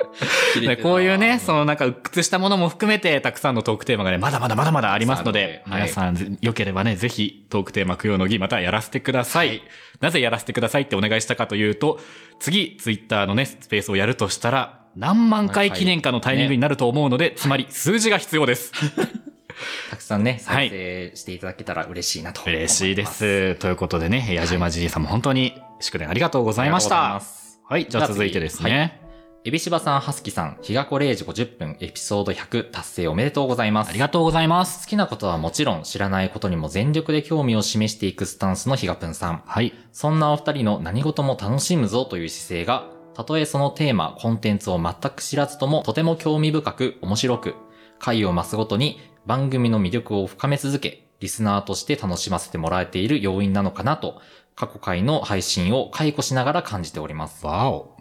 こういうね、そのなんか鬱屈したものも含めて、たくさんのトークテーマがね、まだまだまだまだありますので、はい皆さん、よければね、ぜひトークテーマ供養の儀またやらせてください。はいなぜやらせてくださいってお願いしたかというと、次、ツイッターのね、スペースをやるとしたら、何万回記念かのタイミングになると思うので、つまり数字が必要です。たくさんね、はい再生していただけたら嬉しいなと思い。嬉しいで。す。ということでね、やじまじじいさんも本当に祝電ありがとうございましたはい、じゃあ続いてですね。エビシバさん、ハスキさん、日がこ0時50分、エピソード100達成おめでとうございます。ありがとうございます。好きなことはもちろん知らないことにも全力で興味を示していくスタンスのヒガプンさん。はい。そんなお二人の何事も楽しむぞという姿勢が、たとえそのテーマ、コンテンツを全く知らずともとても興味深く面白く、回を増すごとに番組の魅力を深め続け、リスナーとして楽しませてもらえている要因なのかなと、過去回の配信を解雇しながら感じております。わお。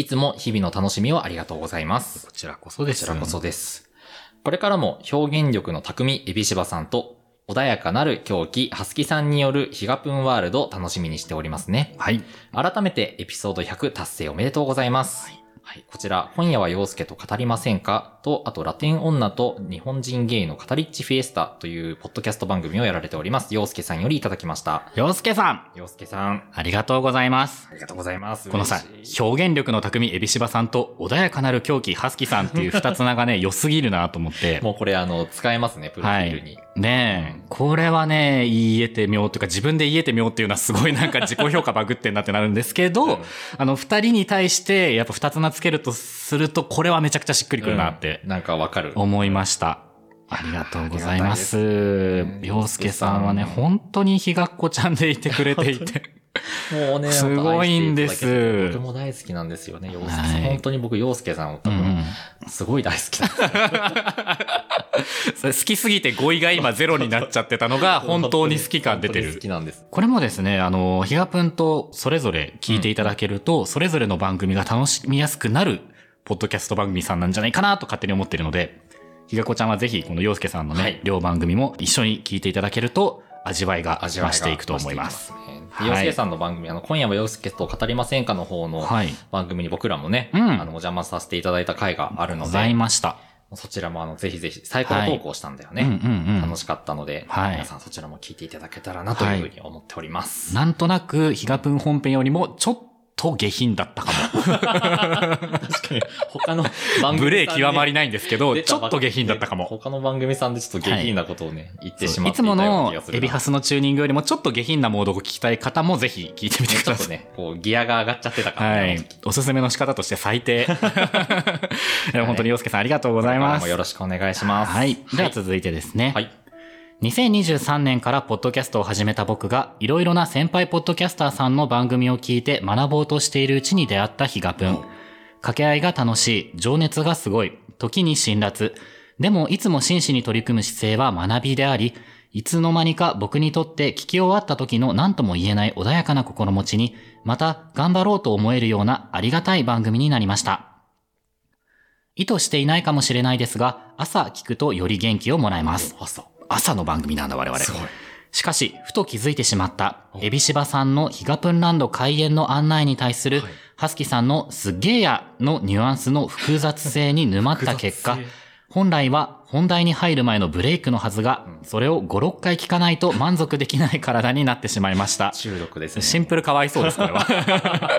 いつも日々の楽しみをありがとうございます。こちらこそです。こちらこそです。これからも表現力の匠エビシバさんと穏やかなる狂気ハスキさんによるヒガプンワールドを楽しみにしておりますね。はい。改めてエピソード100達成おめでとうございます。はい。こちら、今夜は陽介と語りませんか？と、あと、ラテン女と日本人ゲイの語りっちフィエスタというポッドキャスト番組をやられております。陽介さんよりいただきました。洋介さん、陽介さん、ありがとうございます。ありがとうございます。このさ表現力の匠エビシバさんと穏やかなる狂気ハスキさんっていう二つ名がね、良すぎるなと思って。もうこれ、あの、使えますね、プロフィールに。ねえ、これはね、言い得て妙というか自分で言い得て妙っていうのはすごいなんか自己評価バグってんなってなるんですけど、うんあの、二人に対してやっぱ二つ名つけるとすると、これはめちゃくちゃしっくりくるなってうんなんかわかる。思いました。ありがとうございます。洋介さんはね、本当にひがっこちゃんでいてくれていて。もうね、すごいんです僕も大好きなんですよね、洋介さん。はい本当に僕、洋介さんを多分、うんうんすごい大好きなんですよ。それ好きすぎて語彙が今ゼロになっちゃってたのが 本当に好き感出て本当に好る。きなんです。これもですね、あの、ひがぷんとそれぞれ聞いていただけると、それぞれの番組が楽しみやすくなる、ポッドキャスト番組さんなんじゃないかなと勝手に思ってるので、ひがこちゃんはぜひこの洋介さんのね、はい両番組も一緒に聞いていただけると味わいが味わいが増していくと思います。増し洋介さんの番組、あの、今夜は洋介と語りませんかの方のはい。番組に僕らもね、うんあの、お邪魔させていただいた回があるのございで、ました。そちらもあの、ぜひぜひ、サイコロ投稿したんだよね。うんうんうん楽。しかったので、はい皆さんそちらも聞いていただけたらなというふうに思っております。なんとなく、ヒガプン本編よりもちょっと下品だったか確かに、他の番組も。無礼極まりりないんですけど、ちょっと下品だったかも。他の番組さんでちょっと下品なことをね、言ってしまいつもっていたようなの。エビハスのチューニングよりもちょっと下品なモードを聞きたい方もぜひ聞いてみてください。ちょっとね、こう、ギアが上がっちゃってたからね。はい。おすすめの仕方として最低。本当に洋介さんありがとうごございます。もよろしくお願いします。はい。では続いてですね。はい。2023年からポッドキャストを始めた僕が、いろいろな先輩ポッドキャスターさんの番組を聞いて学ぼうとしているうちに出会ったヒガプン。掛け合いが楽しい、情熱がすごい、時に辛辣。でも、いつも真摯に取り組む姿勢は学びであり、いつの間にか僕にとって聞き終わった時の何とも言えない穏やかな心持ちに、また頑張ろうと思えるようなありがたい番組になりました。意図していないかもしれないですが、朝聞くとより元気をもらえます。朝。朝の番組なんだ我々。すごい。しかし、ふと気づいてしまった、エビシバさんのヒガプンランド開園の案内に対する、はいハスキさんのすっげーやのニュアンスの複雑性に沼った結果本来は本題に入る前のブレイクのはずが、それを5、6回聞かないと満足できない体になってしまいました。中毒ですね。シンプルかわいそうです、これは。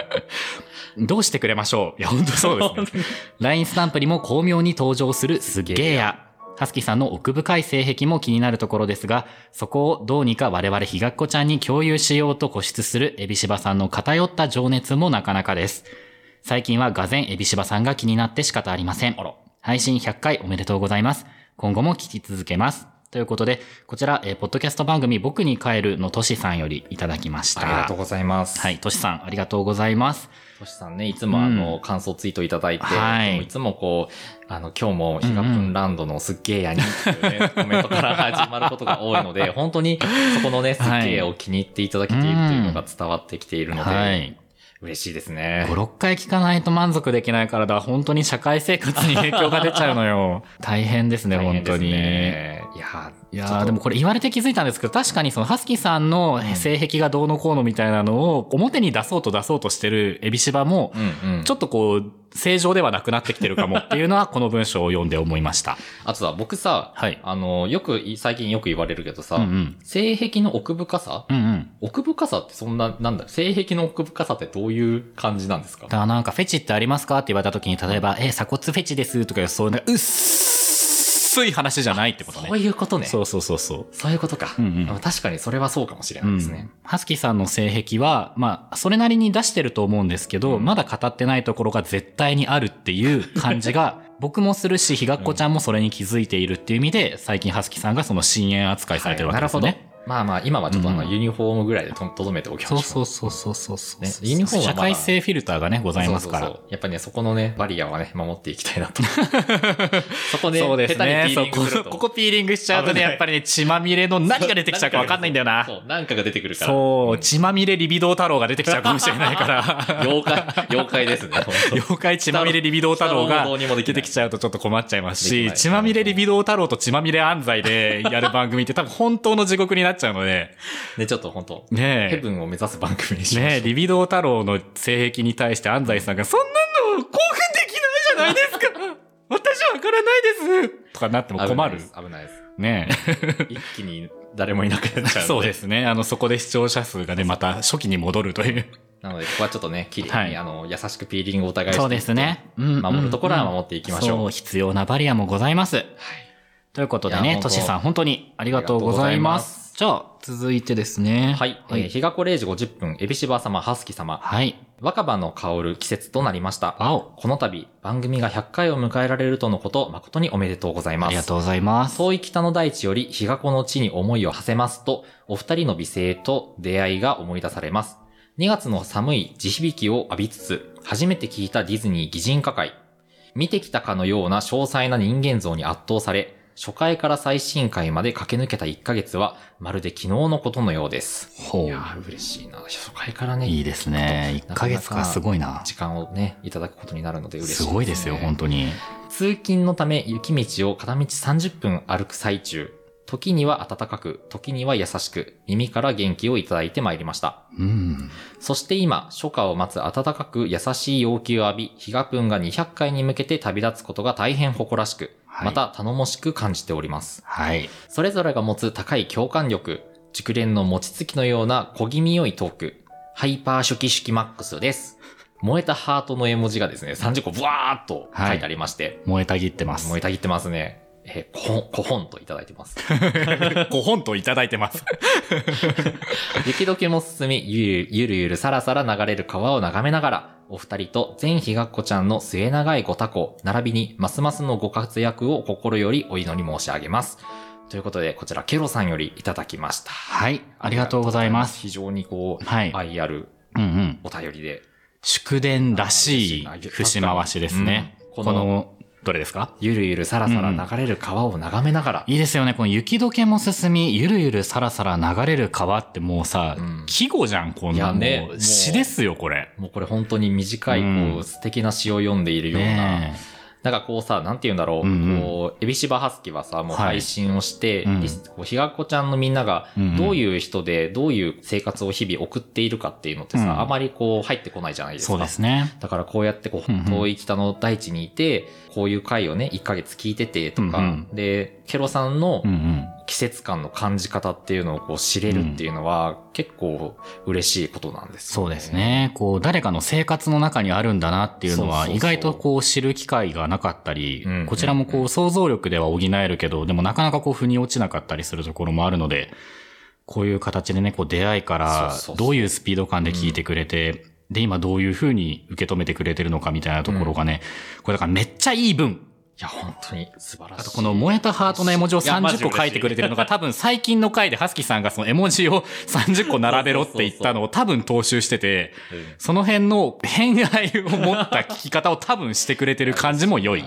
どうしてくれましょう？いや、本当そうですね。LINE スタンプにも巧妙に登場するすっげーや。ハスキさんの奥深い性癖も気になるところですが、そこをどうにか我々ひがっこちゃんに共有しようと固執するエビシバさんの偏った情熱もなかなかです。最近はがぜんエビシバさんが気になって仕方ありません。配信100回おめでとうございます。今後も聞き続けます。ということで、こちら、えーポッドキャスト番組僕に帰るのとしさんよりいただきました。ありがとうございます。はい、としさん、ありがとうございます。としさんね、いつもあの、感想ツイートいただいて、はいいつもこう、あの、今日もヒガプンランドのすっげーやにっていうね、コメントから始まることが多いので、本当にそこのね、すっげーを気に入っていただけているというのが伝わってきているので、はい。嬉しいですね5、。6回聞かないと満足できない体は本当に社会生活に影響が出ちゃうのよ。大変ですね、本当に。ね。いやいやでもこれ言われて気づいたんですけど、確かにそのハスキーさんの性癖がどうのこうのみたいなのを表に出そうと出そうとしてるエビシバも。ちょっとこう、正常ではなくなってきてるかもっていうのは この文章を読んで思いました。あとさ、僕さ、はいあの、よく、最近よく言われるけどさ、うんうん。性癖の奥深さ？うんうん。奥深さってそんな、なんだ、性癖の奥深さってどういう感じなんですか？だからなんかフェチってありますか？って言われた時に、例えば、え、鎖骨フェチですとかそういう、うっすい話じゃないってことね。そういうことね。そうそうそうそう。そういうことか。うんうんあ確かにそれはそうかもしれないですね。ハスキーさんの性癖は、まあ、それなりに出してると思うんですけど、うんまだ語ってないところが絶対にあるっていう感じが、僕もするし、ひがっこちゃんもそれに気づいているっていう意味で、最近ハスキーさんがその深淵扱いされてるわけですよね。はいなるほど。まあまあ、今はちょっとあの、うんユニフォームぐらいでととどめておきましょそうう。そうそうそうそうそう、ねユニフォームは社会性フィルターがね、ございますから。そうそうそうやっぱりね、そこのね、バリアはね、守っていきたいなと。そこで、そうですね。下そうここピーリングしちゃうとね、やっぱりね、血まみれの何が出てきちゃうかわかんないんだよな。そう、なんかが出てくるから。そう、血まみれリビドー太郎が出てきちゃうかもしれないから。妖怪、妖怪ですね、妖怪血まみれリビドー太郎が出てきちゃうとちょっと困っちゃいますし、血まみれリビドー太郎と血まみれ安西でやる番組って多分本当の地獄になっちゃうので、ね、ちょっと本当ねえ。ヘブンを目指す番組にしまし。ねえ、リビドー太郎の性癖に対して安西さんが、そんなの興奮できないじゃないですか 私はわからないですとかなっても困る危ないで。す。ね 一気に誰もいなくなっちゃう。そうですね。あの、そこで視聴者数がね、また初期に戻るという。なので、ここはちょっとね、綺麗に、はいあの、優しくピーリングをお互いしてそうですね。うん守るところは守っていきましょう。そう、必要なバリアもございます。ということでね、いや本当トシさん本当にありがとうございます。じゃあ、続いてですね。はい。はい。えー日がこ0時50分、エビシバ様、ハスキ様、はい。若葉の香る季節となりました。青。この度、番組が100回を迎えられるとのこと、誠におめでとうございます。ありがとうございます。遠い北の大地より日がこの地に思いを馳せますと、お二人の美声と出会いが思い出されます。2月の寒い地響きを浴びつつ、初めて聞いたディズニー擬人化会。見てきたかのような詳細な人間像に圧倒され、初回から最新回まで駆け抜けた1ヶ月は、まるで昨日のことのようです。ほいやー嬉しいな。初回からね、いいですね。1ヶ月かすごいな。時間をね、いただくことになるので嬉しいです、すごいですよ、本当に。通勤のため雪道を片道30分歩く最中、時には暖かく、時には優しく、耳から元気をいただいてまいりました。うん。そして今、初夏を待つ暖かく優しい陽気を浴び、ヒガプンが200回に向けて旅立つことが大変誇らしく、はいまた頼もしく感じております。はい。それぞれが持つ高い共感力、熟練の餅つきのような小気味良いトーク、ハイパー初期式マックスです。燃えたハートの絵文字がですね、30個ブワーっと書いてありまして、燃えたぎってます。燃えたぎってますね。えー、こほん、こほんといただいてます。5本といただいてます。雪解けも進み、ゆるゆるゆるさらさら流れる川を眺めながら、お二人と全ひがっこちゃんの末長いご多幸、並びにますますのご活躍を心よりお祈り申し上げます。ということで、こちらケロさんよりいただきました。はい。ありがとうございます。非常にこう、はい愛あるうんうん。お便りで、祝電らしい節回しですね。この、どれですか？ゆるゆるさらさら流れる川を眺めながら、いいですよね。この雪解けも進み、ゆるゆるさらさら流れる川ってもうさ、うん。季語じゃん、こんいな詩ですよ、これ。もうこれ本当に短い、こう、うん素敵な詩を読んでいるような、ねなんかこうさ、なんて言うんだろう。うんうんこう、エビシバハスキはさ、もうはい配信をして、うんリスこうひがっこちゃんのみんながどういう人で、どういう生活を日々送っているかっていうのってさ、うんあまりこう、入ってこないじゃないですか。そうですね。だからこうやってこう、遠い北の大地にいて、こういう回をね、1ヶ月聞いててとか、うんうで、ケロさんの。季節感の感じ方っていうのをこう知れるっていうのは、結構嬉しいことなんですよそうです。ね。こう、誰かの生活の中にあるんだなっていうのは、意外とこう知る機会がなかったりうん、こちらもこう想像力では補えるけど、でもなかなかこう腑に落ちなかったりするところもあるので、こういう形でね、こう出会いからどういうスピード感で聞いてくれて、で、今どういう風に受け止めてくれてるのかみたいなところがね、これだからめっちゃいい文。いや、本当に素晴らしい。あとこの燃えたハートの絵文字をいやマジ30個書いてくれてるのが多分最近の回でハスキーさんがその絵文字を30個並べろって言ったのを多分踏襲してて、うんその辺の偏愛を持った聞き方を多分してくれてる感じも良い。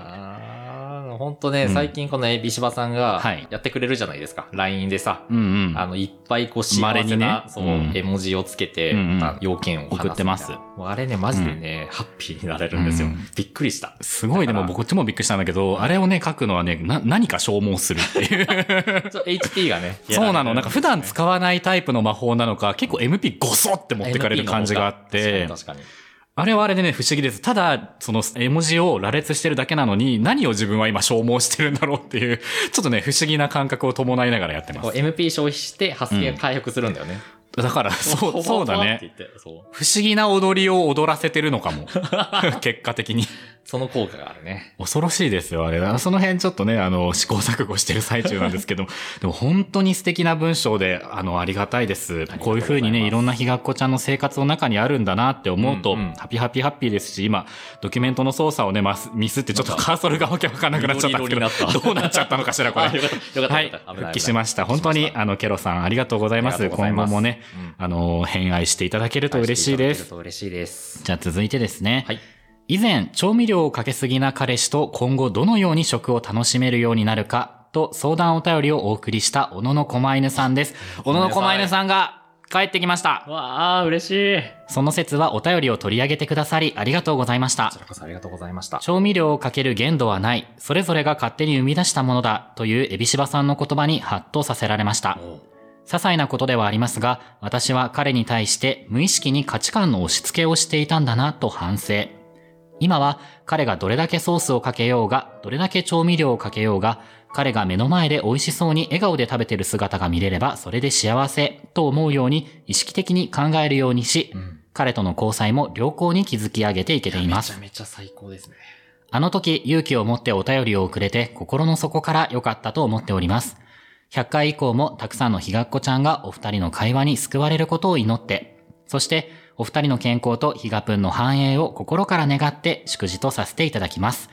ああ、本当ね、うん最近このエビシバさんがはいやってくれるじゃないですか。LINE でさ、うんうん。あの、いっぱいこう幸稀にねそう、うん絵文字をつけて、うんうんあ要件を話すみたいな送ってますもうあれね、マジでね、ハッピーになれるんですよ。うんびっくりした。すごいでもだからこっちもびっくりしたんだけど、あれをね書くのはね、な、何か消耗するっていう。ちょ HP が ね。そうなの。なんか普段使使わないタイプの魔法なのか、結構 MP ゴソって持ってかれる感じがあって、確かに。あれはあれでね、不思議です。ただ、その絵文字を羅列してるだけなのに、何を自分は今消耗してるんだろうっていう、ちょっとね、不思議な感覚を伴いながらやってます。MP 消費して、ハスキが回復するんだよね。だから、そう、そうだね。不思議な踊りを踊らせてるのかも。結果的に。その効果があるね。恐ろしいですよ、あれ。その辺ちょっとね、あの、試行錯誤してる最中なんですけど、でも本当に素敵な文章で、あの、ありがたいです。こういう風にね、いろんなひがっこちゃんの生活の中にあるんだなって思うと、うんうんハピハピハッピーですし、今、ドキュメントの操作をね、マスミスってちょっとカーソルがわけわかんなくなっちゃったんですけど、どうなっちゃったのかしら、これ。あよかったはい復帰しました。本当に、あの、ケロさん、ありがとうございます。ます今後もね、うんあの、偏愛していただけると嬉しいです。と嬉しいです。じゃあ続いてですね。はい。以前、調味料をかけすぎな彼氏と今後どのように食を楽しめるようになるかと相談お便りをお送りした小野の狛犬さんです。小野の狛犬さんが帰ってきました。わあ、嬉しい。その説はお便りを取り上げてくださりありがとうございましたこち。らこそありがとうございました。調味料をかける限度はない。それぞれが勝手に生み出したものだ。というエビシバさんの言葉にハッとさせられました。些細なことではありますが、私は彼に対して無意識に価値観の押し付けをしていたんだなと反省。今は彼がどれだけソースをかけようが、どれだけ調味料をかけようが、彼が目の前で美味しそうに笑顔で食べてる姿が見れればそれで幸せと思うように意識的に考えるようにし、うん。彼との交際も良好に築き上げていけていますめちゃ。めちゃ最高ですね。あの時勇気を持ってお便りをくれて心の底から良かったと思っております。100回以降もたくさんのひがっこちゃんがお二人の会話に救われることを祈って、そしてお二人の健康とひがぷんの繁栄を心から願って祝辞とさせていただきます。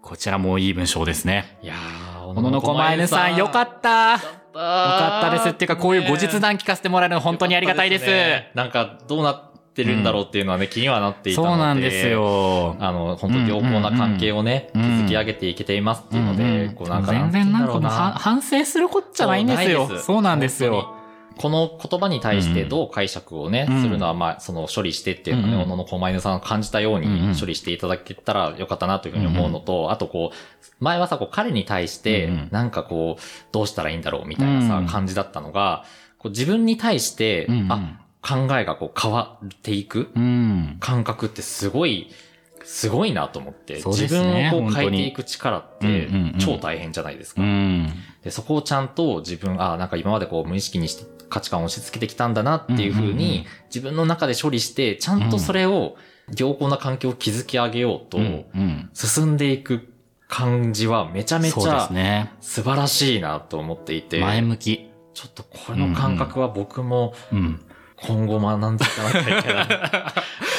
こちらもいい文章ですね。いやー、小野の狛犬さんよかったよよかったです。っていうかこういう後日談聞かせてもらえるの本当にありがたいです。ねなんか、どうなっってるんだろうっていうのはね、気にはなっていたので。そうなんです。よ。あの、本当に良好な関係をね、うんうんうん築き上げていけていますっていうので、うんうんこうなんか全然なんかもう反省することじゃないんですよ。そうなんですよ。この言葉に対してどう解釈をね、うんするのは、まあ、その処理してっていうかね、うん。うん小野の狛犬さんが感じたよううんうん。に処理していただけたらよかったなというふうに思うのと、あとこう、前はさ、こう彼に対してうんうん、なんかこう、どうしたらいいんだろうみたいなさ、うん感じだったのが、こう自分に対して、うんうん。あ、考えがこう変わっていくうん。感覚ってすごい、すごいなと思って、そうで自分をこう変えていく力ってうんうんうん。超大変じゃないですか。うん。で、そこをちゃんと自分、あなんか今までこう無意識にして価値観を押し付けてきたんだなっていうふうに、自分の中で処理して、ちゃんとそれを良好な環境を築き上げようと。進んでいく感じはめちゃめちゃ。素晴らしいなと思っていて、前向き。ちょっとこの感覚は僕もうん。今後学んでいかなきゃいけないこ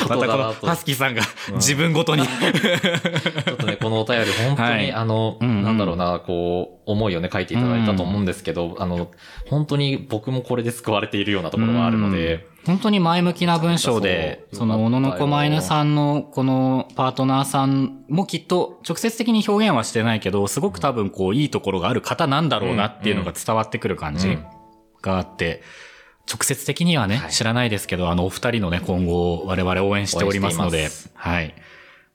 とまたこのだなと。ハスキーさんがうん。自分ごとに。ちょっとね、このお便り本当に、はい。あの、うんうん。なんだろうな、こう、思いをね、書いていただいたと思うんですけど、あの、本当に僕もこれで救われているようなところがあるので、本当に前向きな文章で、その、小野の狛犬さんの、このパートナーさんもきっと、直接的に表現はしてないけど、すごく多分こう、いいところがある方なんだろうなっていうのが伝わってくる感じうんがあって、直接的にはねは、い知らないですけど、あの、お二人のね、今後を我々応援しておりますのではい。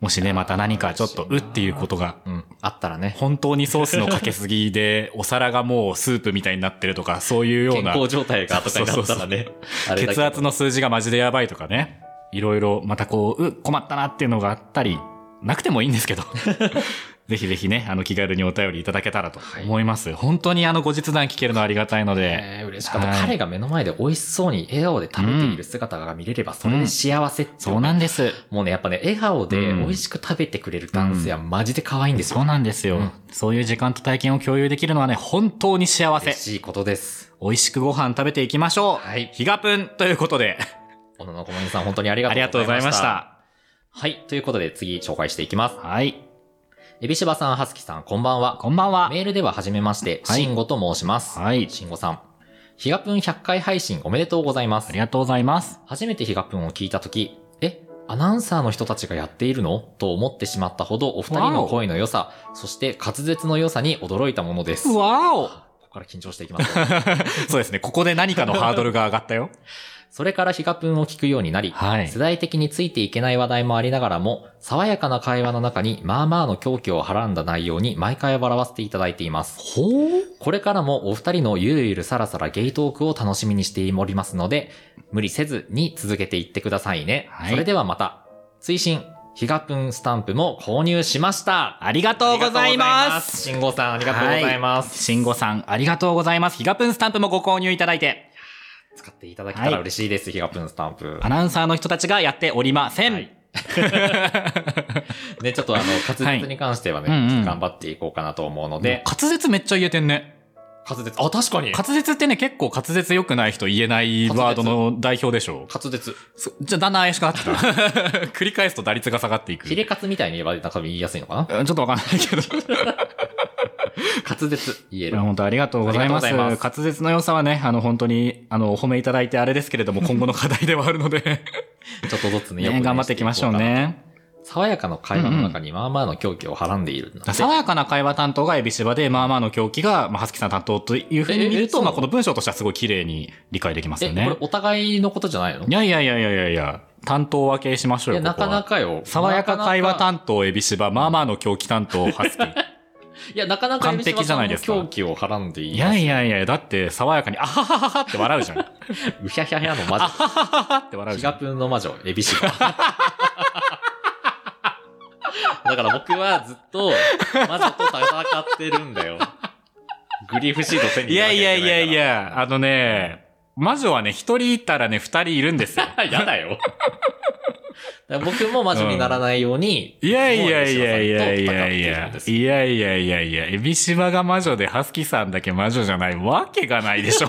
もしね、また何かちょっと、うっていうことがうん、あったらね、本当にソースのかけすぎで、お皿がもうスープみたいになってるとか、そういうような。健康状態がとかになったらね、血圧の数字がマジでやばいとかね。いろいろ、またこう、う、困ったなっていうのがあったり、なくてもいいんですけど。ぜひぜひね、あの気軽にお便りいただけたらと思います。本当にあの後日談聞けるのありがたいので。えー嬉しかった、はい彼が目の前で美味しそうに笑顔で食べている姿が見れれば、それで幸せっていうそうなんです。もうね、やっぱね、笑顔でうん美味しく食べてくれる男性はマジで可愛いんですよ。そうなんですよ、うんそういう時間と体験を共有できるのはね、本当に幸せ嬉。しいことです。美味しくご飯食べていきましょう。はいひがぷんということで、小野の小森さん、本当にありがありがとうございましとうございました。た。はい。ということで次紹介していきます。はい。エビシバさん、ハスキさん、こんばんは。こんばんは。メールでは初めまして、はいシンゴと申します。はい。シンゴさん。ヒガプン100回配信おめでとうございますあり。がとうございます。初めてヒガプンを聞いたとき、え、アナウンサーの人たちがやっているの？と思ってしまったほどお二人の声の良さ、そして滑舌の良さに驚いたものです。こわおこから緊張していきますよ。そうですね。ここで何かのハードルが上がったよ。それからヒガプンを聞くようになり、はい世代的についていけない話題もありながらも、爽やかな会話の中にまあまあの狂気をはらんだ内容に毎回笑わせていただいています。ほうこれからもお二人のゆるゆるさらさらゲイトークを楽しみにしておりますので、無理せずに続けていってくださいね。はいそれではまた、追伸、ヒガプンスタンプも購入しました。ありがとうございます。慎吾さん、ありがとうございます。慎吾さん、ありがとうございます。ヒガプンスタンプもご購入いただいて、使っていただけたら嬉しいです、ヒガプンスタンプア。ナウンサーの人たちがやっておりません。はいね、ちょっとあの、滑舌に関してはね、はいうんうん頑張っていこうかなと思うので、滑舌めっちゃ言えてんね。滑舌、あ、確かに滑舌ってね、結構滑舌良くない人言えないワードの代表でしょ。滑舌。そじゃあだんだん怪しくなってきた。繰り返すと打率が下がっていく。ヒレカツみたいに言えば、なんか言いやすいのかな？うんちょっとわかんないけど。滑舌言える。本当ありがとうございます。ます滑舌の良さはね、あの、本当に、あの、お褒めいただいてあれですけれども、今後の課題ではあるので、ちょっとずつね、よくね、ね頑張っていきましょう。ね。爽やかな会話の中にまあまあの狂気をはらんでいるので。爽やかな会話担当がエビシバで、まあまあの狂気が、まあ、はすきさん担当というふうに見ると、まあこの文章としてはすごい綺麗に理解できますえ、よねこれ。お互いのことじゃないの？いやいやいやいやいや担当分けしましょうよ、なかなかよ。爽やか会話担当エビシバ、まあまあの狂気担当ハスキー。いや、なかなか完璧じゃないですか狂気をはらんでいいやいやいや、だって爽やかに、あははははって笑うじゃん。あうひゃひゃひゃの魔女。はははって笑うじゃん。ヒガプンの魔女、エビシバ。だから僕はずっと魔女と戦ってるんだよ。グリフシード手にいやいやいやいや。や、あのね、魔女はね、一人いたらね、二人いるんですよ。やだよ。僕も魔女にならないように、いやいやいやいやいやいやいやいやいやいや、エビシバが魔女で、ハスキさんだけ魔女じゃないわけがないでしょ。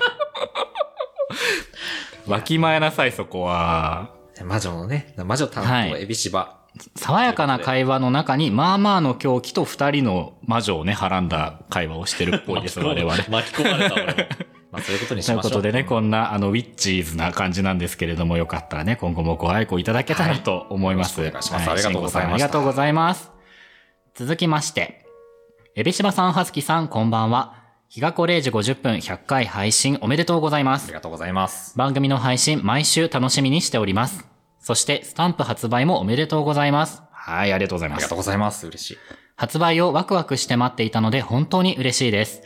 わきまえなさい、そこは。魔女のね、魔女担当、はいエビシバ。爽やかな会話の中に、まあまあの狂気と二人の魔女をね、はらんだ会話をしてるっぽいです、我々。巻き込まれた俺も。まあそういうことにしというましょう。ことでね、こんんな、あの、ウィッチーズな感じなんですけれども、よかったらね、今後もご愛顧いただけたらと思います。はいよろしくお願いしますはありがとうございました慎吾さんありがとうございます。続きまして、エビシバさん、はすきさん、こんばんは。日がこ0時50分100回配信おめでとうございますあり。がとうございます。番組の配信毎週楽しみにしております。そして、スタンプ発売もおめでとうございます。はい、ありがとうございますありがとう。ございます。嬉しい。発売をワクワクして待っていたので本当に嬉しいです。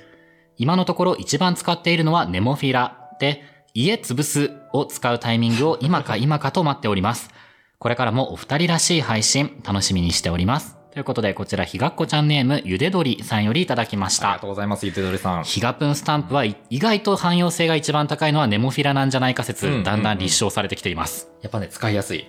今のところ一番使っているのはネモフィラで、家潰すを使うタイミングを 今か今かと待っております。これからもお二人らしい配信楽しみにしております。ということで、こちらひがっこちゃんネームゆでどりさんよりいただきましたありがと。うございます。ゆてどりさん。ヒガプンスタンプは意外と汎用性が一番高いのはネモフィラなんじゃないか説、うんうんうんだんだん立証されてきています。やっぱね、使いやすい。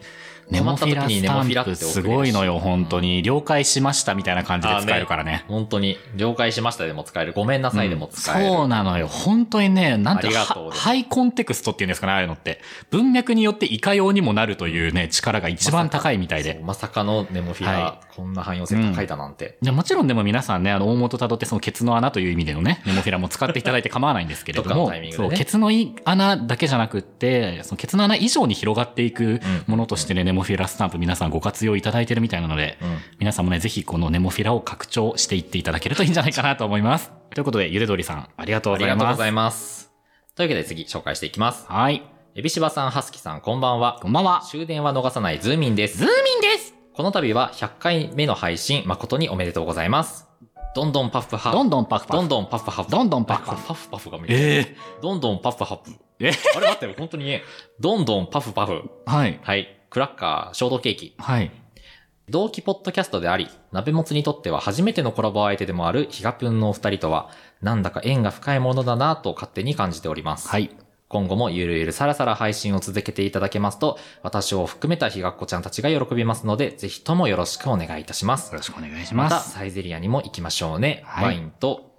ネモフィラスタンプすごいのよ、本当に。了解しましたみたいな感じで使えるからね。本当に、了解しましたでも使える。ごめんなさいでも使える。そうなのよ。本当にね、なんてハイコンテクストっていうんですかね、ああいうのって。文脈によっていかようにもなるというね、力が一番高いみたいで。まさかのネモフィラ、はこんな汎用性高いだなんて。じゃあもちろんでも皆さんね、あの、大元辿ってそのケツの穴という意味でのね、ネモフィラも使っていただいて構わないんですけれども、ねそう、ケツの穴だけじゃなくって、そのケツの穴以上に広がっていくものとしてね、ネモフィラスタンプ皆さんご活用いただいてるみたいなので、うん。皆さんもね、ぜひこのネモフィラを拡張していっていただけるといいんじゃないかなと思います。ということで、ゆでどりさん、ありがとうありございます。がとうございます。というわけで次紹介していきます。はい。エビシバさん、ハスキさん、こんばんは。こんばんは。終電は逃さないズーミンですズー。ミンですこの度は100回目の配信、誠におめでとうございます。どんどんパフパフ。どんどんパフパフ。どんどんパフパフ。どんどんパフパフあパフパフが見える。ええどんどんパフパフ。えあれ待って、本当にね、どんどんパフパフ。はい。はい。クラッカー、ショートケーキ。はい。同期ポッドキャストであり、鍋もつにとっては初めてのコラボ相手でもあるヒガプンのお二人とは、なんだか縁が深いものだなと勝手に感じております。はい。今後もゆるゆるさらさら配信を続けていただけますと、私を含めたひがっこちゃんたちが喜びますので、ぜひともよろしくお願いいたしますよ。ろしくお願いしまた、ます。サイゼリアにも行きましょうね。はいワインと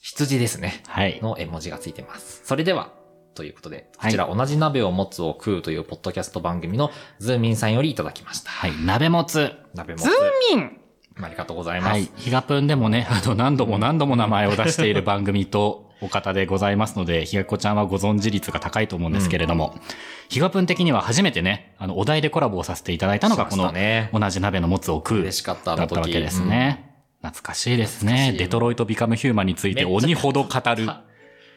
羊ですね。はい。の絵文字がついてます。それでは、ということで、はいこちら同じ鍋を持つを食うというポッドキャスト番組のズーミンさんよりいただきました。はい。鍋もつ。鍋もつ。ズーミンありがとうございます。はい。ヒガプンでもね、あの、何度も何度も名前を出している番組とお方でございますので、ひがっこちゃんはご存知率が高いと思うんですけれども、ヒガプン的には初めてね、あの、お題でコラボをさせていただいたのが、この同じ鍋のもつを食う。嬉しかった、あだ。ったわけですね。懐かしいですね。デトロイト・ビカム・ヒューマンについて鬼ほど語るうん。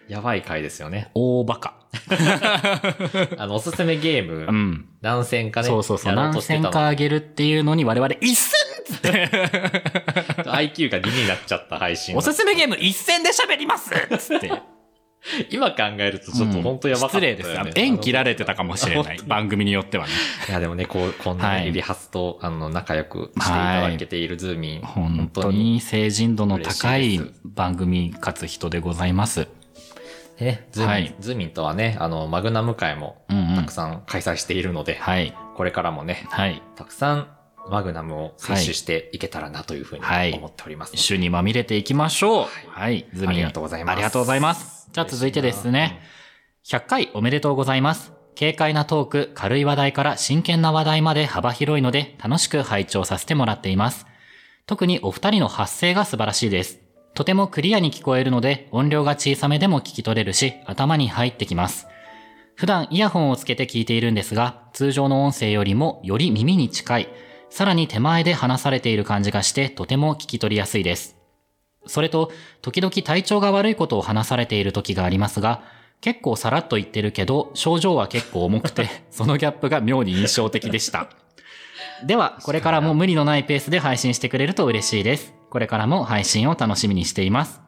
やばい回ですよね。大バカ。あの、おすすめゲーム、うん。何戦かね、そうそうそう。何戦かあげるっていうのに我々一戦っつって、IQ が2になっちゃった配信。おすすめゲーム一戦で喋りますっつって。今考えるとちょっと本当やばかった、失礼です。縁切られてたかもしれない。番組によってはね。いやでもね、こう、こんなはいね指ハスと、あの、仲良くしていただけているズーミン。本当に成人度の高い番組かつ人でございます。ね、ズーミン、はいズーミンとはね、あの、マグナム会もうんうんたく。さん開催しているので、はい。これからもね、はい。たくさんマグナムを摂取していけたらなというふうにはい思っております。種にまみれていきましょう。はい。ズミンありがとうございますありがとうございます。じゃあ続いてですね。100回おめでとうございます。軽快なトーク、軽い話題から真剣な話題まで幅広いので楽しく拝聴させてもらっています。特にお二人の発声が素晴らしいです。とてもクリアに聞こえるので音量が小さめでも聞き取れるし頭に入ってきます。普段イヤホンをつけて聞いているんですが、通常の音声よりもより耳に近い、さらに手前で話されている感じがしてとても聞き取りやすいです。それと、時々体調が悪いことを話されている時がありますが、結構さらっと言ってるけど、症状は結構重くて、そのギャップが妙に印象的でした。では、これからも無理のないペースで配信してくれると嬉しいです。これからも配信を楽しみにしています。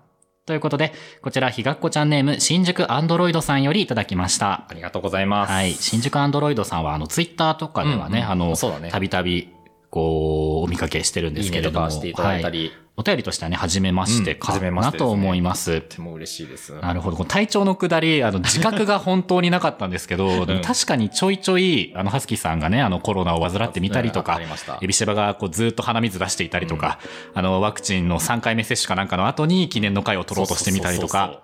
ということで、こちら、ひがっこちゃんネーム、新宿アンドロイドさんよりいただきました。ありがとうございます。はい。新宿アンドロイドさんは、あの、ツイッターとかではね、うんうんあの、そうだねたびたび、こう、お見かけしてるんでいいねすけれども。とかしていただいたはいり、お便りとしてはね、初めましてうんか初めましてですねなと思います。とても嬉しいです。なるほど。この体調のくだり、あの、自覚が本当になかったんですけど、でも確かにちょいちょい、あの、ハスキーさんがね、あの、コロナを患ってみたりとかエビシバがこうずっと鼻水出していたりとか、あの、ワクチンの3回目接種かなんかの後に記念の会を取ろうとしてみたりとか、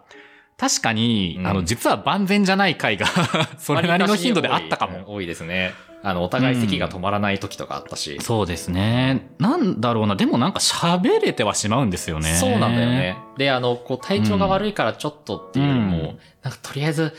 確かに、うんあの、実は万全じゃない回が、それなりの頻度であったかも。うん多いですね。あの、お互い席が止まらない時とかあったし。そうですね。なんだろうな。でもなんか喋れてはしまうんですよね。そうなんだよね。で、あの、こう、体調が悪いからちょっとっていうよりも、うんなんかとりあえず、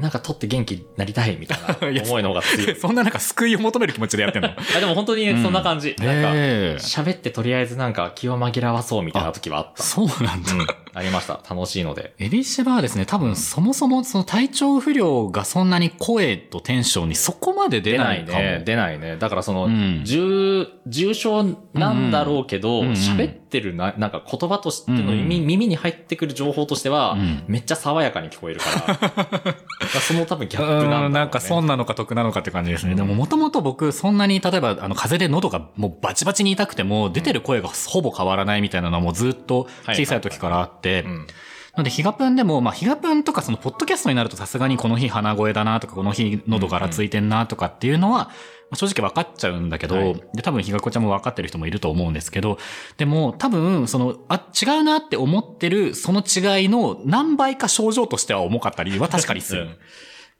なんか取って元気になりたいみたいな 思いの方が強い。そんななんか救いを求める気持ちでやってんの？あでも本当にねそんな感じ。なんか、ええ喋ってとりあえずなんか気を紛らわそうみたいな時はあった。そうなんだ。うん。ありました。楽しいので。エビシバはですね、多分そもそもその体調不良がそんなに声とテンションにそこまで出出なないいかも。ね。出ないね。だからその、うん重、重症なんだろうけど、うんうん喋、ってるな、なんか言葉としてのうんうん耳,、耳に入ってくる情報としては、うんめっちゃ爽やかに聞こえるから。だからその多分ギャップなんだね。うんなんか損なのか得なのかって感じですね。でももともと僕そんなに例えばあの風邪で喉がもうバチバチに痛くても出てる声がほぼ変わらないみたいなのはもうずっと小さい時からあって、うん。なので、ヒガプンでも、まあ、ヒガプンとかその、ポッドキャストになるとさすがにこの日鼻声だなとか、この日喉ガラついてんなとかっていうのは、まあ正直分かっちゃうんだけど、はいで、多分ヒガコちゃんも分かってる人もいると思うんですけど、でも多分、その、あ、違うなって思ってる、その違いの何倍か症状としては重かったりは確かにする。うん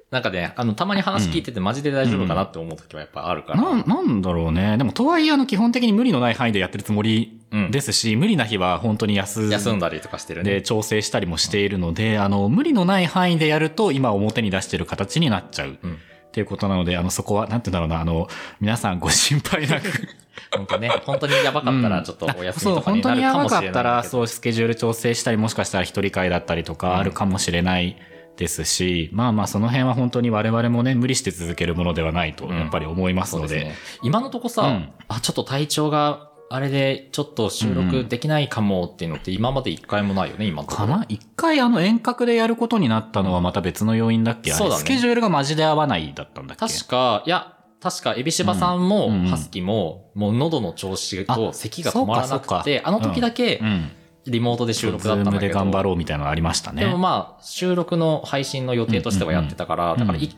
なんかね、あの、たまに話聞いててマジで大丈夫かなって思う時はやっぱあるから。な、なんだろうね。でも、とはいえ、あの、基本的に無理のない範囲でやってるつもりうんですし、無理な日は本当に休休んだりとかしてるでね。調整したりもしているので、あの、無理のない範囲でやると、今表に出してる形になっちゃう。うんっていうことなので、あの、そこは、なんて言うんだろうな、あの、皆さんご心配なく。本当ね、本当にやばかったらちょっとお休みそう、とかにな本当にやるかもしれないばかったら。そう、スケジュール調整したり、もしかしたら一人会だったりとかあるかもしれないですし、まあまあ、その辺は本当に我々もね、無理して続けるものではないと、うんやっぱり思いますので。そうですね。今のとこさ、うんあ、ちょっと体調があれでちょっと収録できないかもっていうのって今まで一回もないよね、今のところ。かな？一回あの遠隔でやることになったのはまた別の要因だっけ？そうだね。スケジュールがマジで合わないだったんだっけ？確か、いや、確か、エビシバさんも、うんうんハスキも、もう喉の調子とあ咳が止まらなくて、あの時だけうん。リモートで収録だったんだけど。ズームで頑張ろうみたいなのありましたね。でもまあ、収録の配信の予定としてはやってたから、うん。だからい、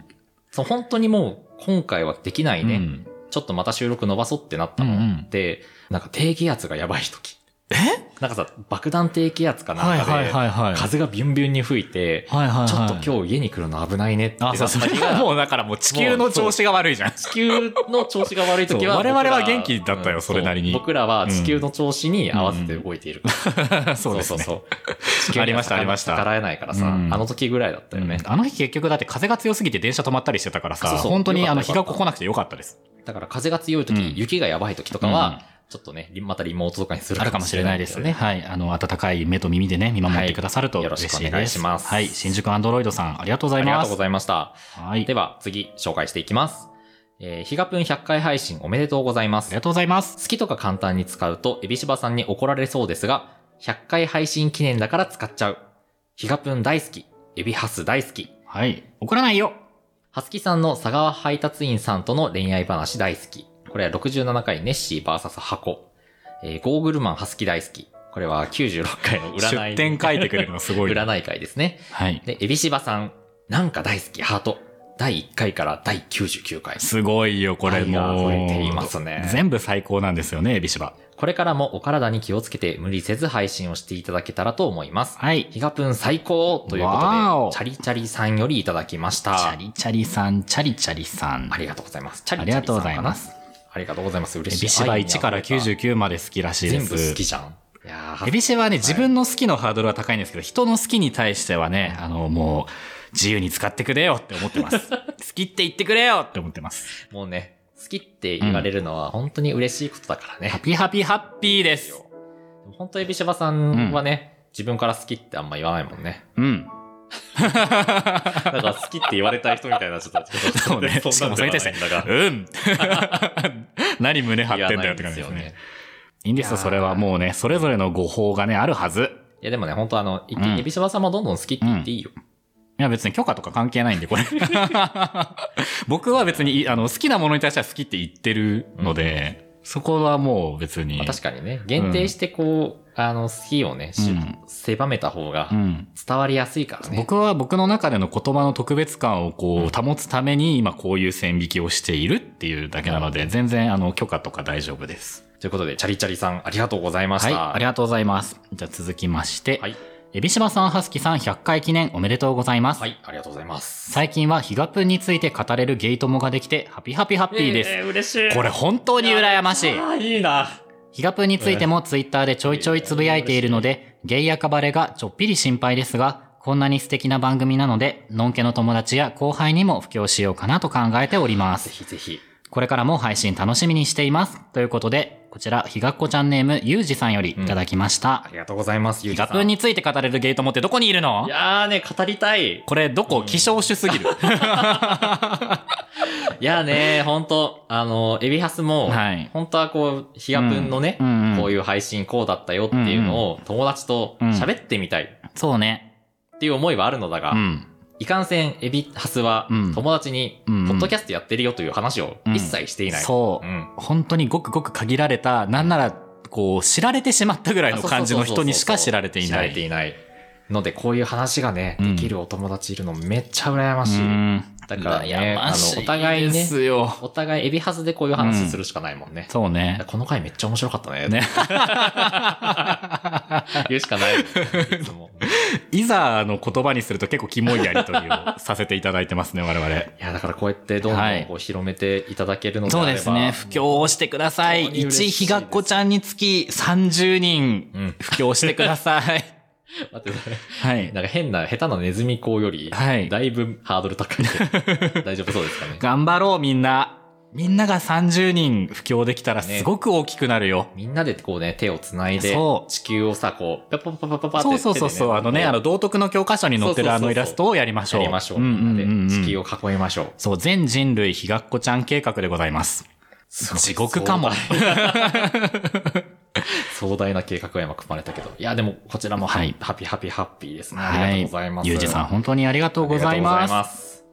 そう本当にもう、今回はできないね、うんちょっとまた収録伸ばそうってなったのって、なんか低気圧がやばい時。え？なんかさ、爆弾低気圧かなはいんかで、はいはいはい。風がビュンビュンに吹いて。ちょっと今日家に来るの危ないねってなあ、ったそう、それ日が、はもうだからもう地球の調子が悪いじゃん。地球の調子が悪い時は、そう我々は元気だったようんそれなりにそう僕らは地球の調子に合わせて動いている。そうですね。そうそう。地球にはありましたありました逆らえないからさ、うんあの時ぐらいだったよね。うんあの日結局だって風が強すぎて電車止まったりしてたからさ、そうそう本当にあの日が来なくてよかったです。だから風が強い時、うん雪がやばい時とかは、ちょっとね、リまたリモートとかにするあるかもしれないですね。はい。あの、温かい目と耳でね、見守ってくださるとはいよろ。しくお願いしますはい。新宿アンドロイドさん、ありがとうございます。ありがとうございました。はい。では、次、紹介していきます。えー、ヒガプン100回配信おめでとうございますありが。とうございます。好きとか簡単に使うと、エビシバさんに怒られそうですが、100回配信記念だから使っちゃう。ヒガプン大好き。エビハス大好き。はい。怒らないよ。ハスキさんの佐川配達員さんとの恋愛話大好き。これは67回ネッシー VS 箱。えーゴーグルマンハスキ大好き。これは96回の占い。出典書いてくれるのすごい。占い会ですね。はい。で、エビシバさん、なんか大好きハート。第1回から第99回。すごいよ、これもう。溢れていますね全部最高なんですよね、エビシバ。これからもお体に気をつけて無理せず配信をしていただけたらと思います。はい。ヒガプン最高ということで、チャリチャリさんよりいただきました。チャリチャリさん、チャリチャリさん。ありがとうございます。チャリありがとうございます。ありがとうございます。エ嬉しい。ビシバ1から愛に溢れ99まで好きらしいです。た全部好きじゃん。いやーエビシバはね、自分の好きのハードルは高いんですけど、人の好きに対してはね、あの、もう、自由に使ってくれよって思ってます。好きって言ってくれよって思ってます。もうね、好きって言われるのは本当に嬉しいことだからハね。ピハピハッピーです。本当エビシバさんはね、自分から好きってあんま言わないもんね。うん。なんか好きって言われたい人みたいなちょっと、そうね。それに対して、うん。何胸張ってんだよって感じですね。。いいんですよ、それはもうね、それぞれの誤報がね、あるはず。いやでもね、本当あの、言ってうんエビシバさんもどんどん好きって言っていいよ。いや別に許可とか関係ないんで、これ。僕は別に、あの、好きなものに対しては好きって言ってるので、そこはもう別に。まあ確かにね、限定してこう、あの、好きをね、しうん狭めた方がうん。伝わりやすいからね。僕は僕の中での言葉の特別感をこう保つために今こういう線引きをしているっていうだけなので全然あの許可とか大丈夫です。ということで、チャリチャリさん、ありがとうございましはい、た。ありがとうございます。じゃあ続きまして、はい。エビシバさん、ハスキさん、100回記念おめでとうございます。はい、ありがとうございます。最近はヒガプンについて語れるゲイ友ができて、ハピハピハッピーです。えー嬉しい。これ本当に羨ましい。あーいいな。ヒガプンについてもツイッターでちょいちょいつぶやいているので、ゲイやカバレがちょっぴり心配ですが、こんなに素敵な番組なので、のんけの友達や後輩にも布教しようかなと考えておりまぜす。ひぜひ。これからも配信楽しみにしています。ということで、こちら、ひがっこちゃんネーム、ゆうじさんよりいただきましたあ。りがとうございます。ゆうじさんヒガプンについて語れるゲイ友ってどこにいるの？いやーね、語りたい。これどこ希少種すぎる。いやーね、ほんと、あの、エビハスも、はい本当はこう、ヒガプンのね、うんうんうんこういう配信こうだったよっていうのを友達と喋ってみたいっそうね。ていう思いはあるのだが、うん。いかんせんエビハスはうん友達に、うんポッドキャストやってるよという話を一切していない。そうう。ん。本当にごくごく限られた、なんなら、こう、知られてしまったぐらいの感じの人にしか知られてい知らない。れていない。ので、こういう話がね、うんできるお友達いるのめっちゃ羨ましい。うんだからね、羨あの、お互いね、すよ。お互いエビハスでこういう話するしかないもんね。そうね。この回めっちゃ面白かったね。ね。言うしかない。いつも。いざの言葉にすると結構キモいやりとりをさせていただいてますね、我々。いや、だからこうやってどんどはいんこう広めていただけるのであれば、そうですね。布教をしてください。い一ですひがっこちゃんにつき30人うん。布教してください。待って、はい。なんか変な、下手なネズミ講より、はいだいぶハードル高い。大丈夫そうですかね。頑張ろう、みんな。みんなが30人布教できたらすごく大きくなるよ。みんなでこうね、手を繋いで地球をさ、こう、パパパパパパってそうそうそうそう。あのね、あの、道徳の教科書に載ってるあのイラストをやりましょう。やりましょう。んみんなでうんうんうん地球を囲いましょう。そう、全人類ひがっこちゃん計画でございます。地獄かも。壮大な計画が今組まれたけど。いや、でも、こちらもハ,、はいハピハピハッピーですね。あはい。りがとうございます。ゆうじさん、本当にありがとうございます。ありがとうございます。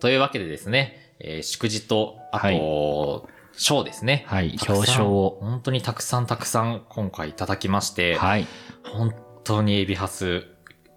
というわけでですね、えー祝辞と、あはいと、賞ですね。はい表彰を本当にたくさんたくさん今回いただきまして、はい。本当にエビハス、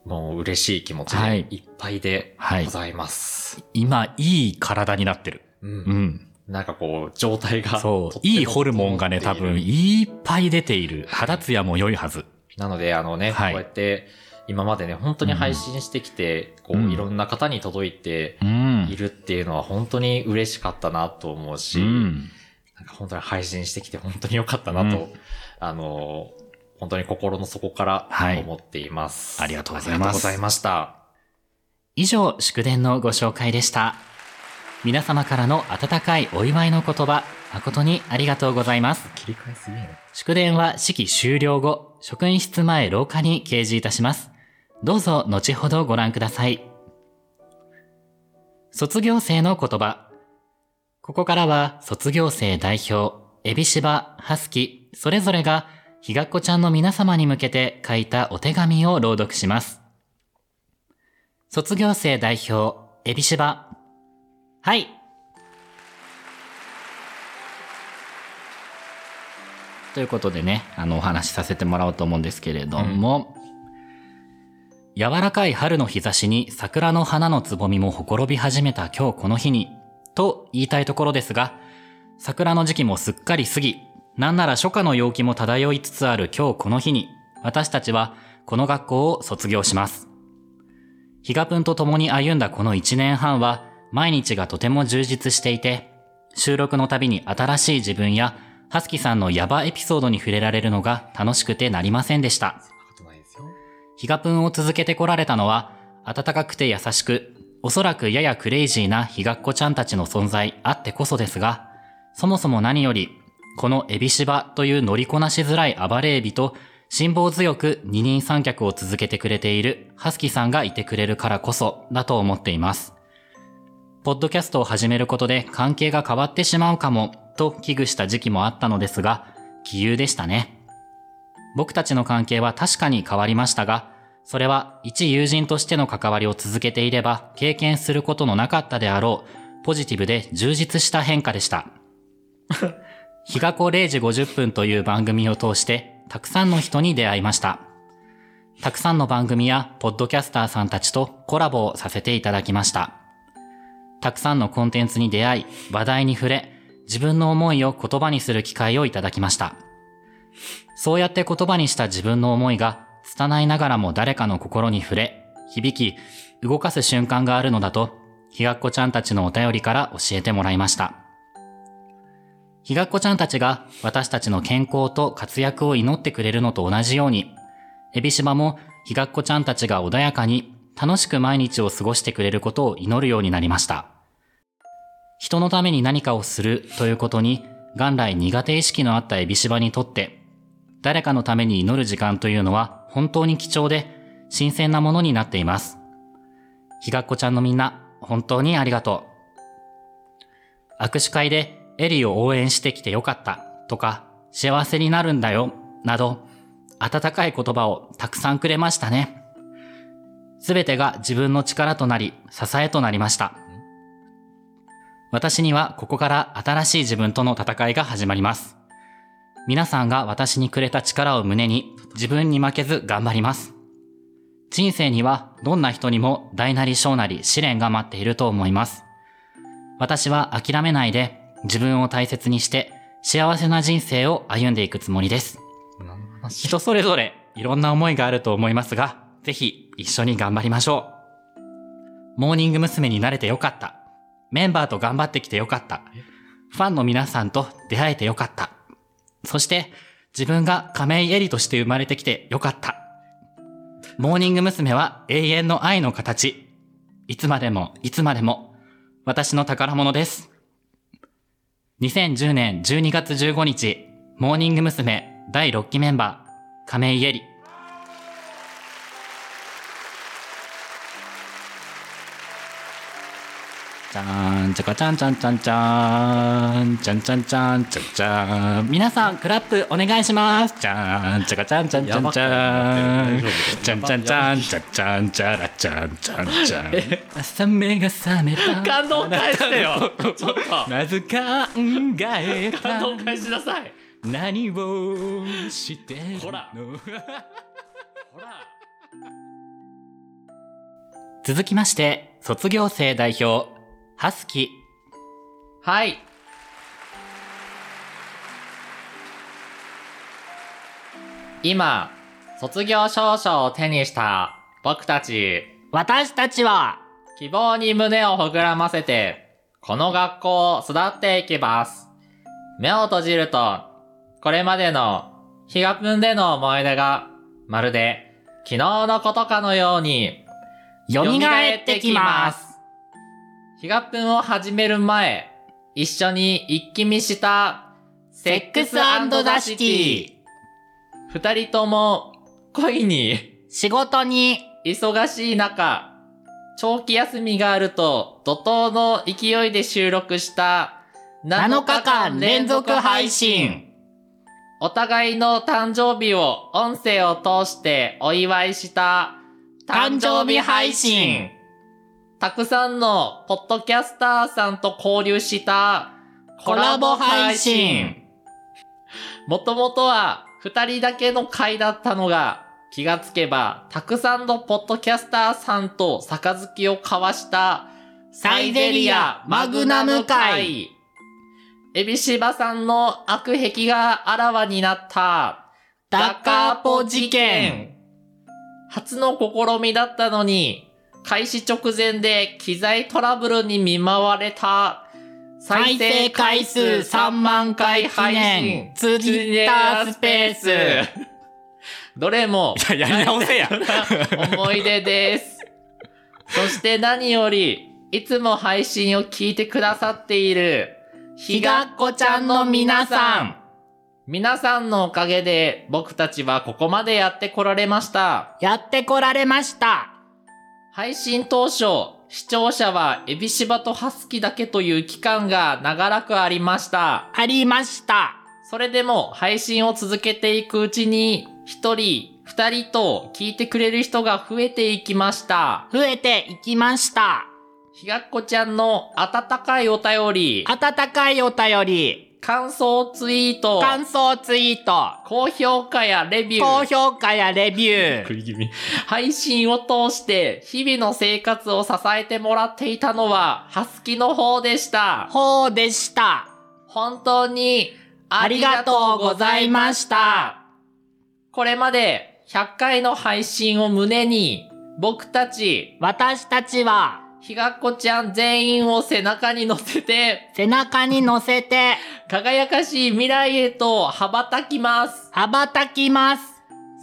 もう嬉しい気持ちはいでいっぱいではいございます。今、いい体になってる。うんうん。なんかこう、状態が。そういいホルモンがね、多分、いっぱい出ている。肌ツヤも良いはず。なので、あのね、はいこうやって、今までね、本当に配信してきて、こう、うんいろんな方に届いてうんい。るっていうのは本当に嬉しかったなと思うし、うん。なんか本当に配信してきて本当に良かったなと、うんあの、本当に心の底からはい思っています。ありがとうございますありがとうございました。以上、祝電のご紹介でした。皆様からの温かいお祝いの言葉、誠にありがとうございます。切り替えすげえね。祝電は式終了後、職員室前廊下に掲示いたします。どうぞ後ほどご覧ください。卒業生の言葉。ここからは卒業生代表、エビシバ、ハスキ、それぞれが、ひがっこちゃんの皆様に向けて書いたお手紙を朗読します。卒業生代表、エビシバ。はい。ということでね、あの、お話しさせてもらおうと思うんですけれども、柔らかい春の日差しに桜の花のつぼみもほころび始めた今日この日に、と言いたいところですが、桜の時期もすっかり過ぎ、なんなら初夏の陽気も漂いつつある今日この日に、私たちはこの学校を卒業します。ひがぷんと共に歩んだこの一年半は、毎日がとても充実していて、収録のたびに新しい自分や、ハスキさんのヤバエピソードに触れられるのが楽しくてなりませんでした。ヒガプンを続けてこられたのは、温かくて優しく、おそらくややクレイジーなヒガッコちゃんたちの存在あってこそですが、そもそも何より、このエビシバという乗りこなしづらい暴れエビと、辛抱強く二人三脚を続けてくれているハスキさんがいてくれるからこそだと思っています。ポッドキャストを始めることで関係が変わってしまうかもと危惧した時期もあったのですが、杞憂でしたね。僕たちの関係は確かに変わりましたが、それは一友人としての関わりを続けていれば経験することのなかったであろうポジティブで充実した変化でした。日が子0時50分という番組を通してたくさんの人に出会いました。たくさんの番組やポッドキャスターさんたちとコラボをさせていただきました。たくさんのコンテンツに出会い、話題に触れ、自分の思いを言葉にする機会をいただきました。そうやって言葉にした自分の思いが拙いながらも誰かの心に触れ、響き、動かす瞬間があるのだと、ひがっこちゃんたちのお便りから教えてもらいました。ひがっこちゃんたちが私たちの健康と活躍を祈ってくれるのと同じように、エビシバもひがっこちゃんたちが穏やかに楽しく毎日を過ごしてくれることを祈るようになりました。人のために何かをするということに元来苦手意識のあったエビシバにとって、誰かのために祈る時間というのは本当に貴重で新鮮なものになっています。ひがっこちゃんのみんな、本当にありがとう。握手会でエリを応援してきてよかったとか、幸せになるんだよ、など、温かい言葉をたくさんくれましたね。すべてが自分の力となり、支えとなりました。私にはここから新しい自分との戦いが始まります。皆さんが私にくれた力を胸に自分に負けず頑張ります。人生にはどんな人にも大なり小なり試練が待っていると思います。私は諦めないで自分を大切にして幸せな人生を歩んでいくつもりです。人それぞれいろんな思いがあると思いますが、ぜひ一緒に頑張りましょう。モーニング娘。になれてよかった。メンバーと頑張ってきてよかった。ファンの皆さんと出会えてよかった。そして自分が亀井絵里として生まれてきてよかった。モーニング娘。は永遠の愛の形。いつまでもいつまでも私の宝物です。2010年12月15日、モーニング娘。第6期メンバー、亀井絵里。じゃん、ちゃかちゃんちゃんちゃんちゃん、ちゃんちゃんちゃんちゃんちゃん。皆さん、クラップお願いします。じゃーん、ちゃかちゃんちゃんちゃんちゃん。ちゃんちゃんちゃんちゃんちゃんちゃらちゃんちゃんちゃん。朝目が覚めた。感動返してよちょっとまず考えた感動返しなさい何をしてるのほらほら続きまして卒業生代表ハスキはい。今卒業証書を手にした僕たち。私たちは希望に胸を膨らませて、この学校を育っていきます。目を閉じると、これまでの、日が分での思い出が、まるで、昨日のことかのように、蘇ってきます日が分を始める前、一緒に一気見した、セックスザシティ二人とも、恋に、仕事に。忙しい中、長期休みがあると怒涛の勢いで収録した7日間連続配信。お互いの誕生日を音声を通してお祝いした誕生日配信たくさんのポッドキャスターさんと交流したコラボ配信。もともとは二人だけの回だったのが気がつけばたくさんのポッドキャスターさんと杯を交わしたサイゼリアマグナム会。エビシバさんの悪癖があらわになったダカポ事件。初の試みだったのに開始直前で機材トラブルに見舞われた。再生回数3万回記念。ツイッタースペース。どれも。いややり直せや。思い出です。そして何より、いつも配信を聞いてくださっている、ひがっこちゃんの皆さん。皆さんのおかげで僕たちはここまでやってこられました。やってこられました配信当初、視聴者はエビシバとハスキだけという期間が長らくありました。ありましたそれでも配信を続けていくうちに、一人、二人と聞いてくれる人が増えていきました。増えていきましたひがっこちゃんの温かいお便り、温かいお便り感想ツイート、感想ツイート高評価やレビュ高ー、評価やレビューい気味。配信を通して日々の生活を支えてもらっていたのは、ハスキの方でした。ほうでした本当にありがとうございました。これまで100回の配信を胸に、僕たち、私たちは、ひがっこちゃん全員を背中に乗せて、背中に乗せて、輝かしい未来へと羽ばたきます。羽ばたきます。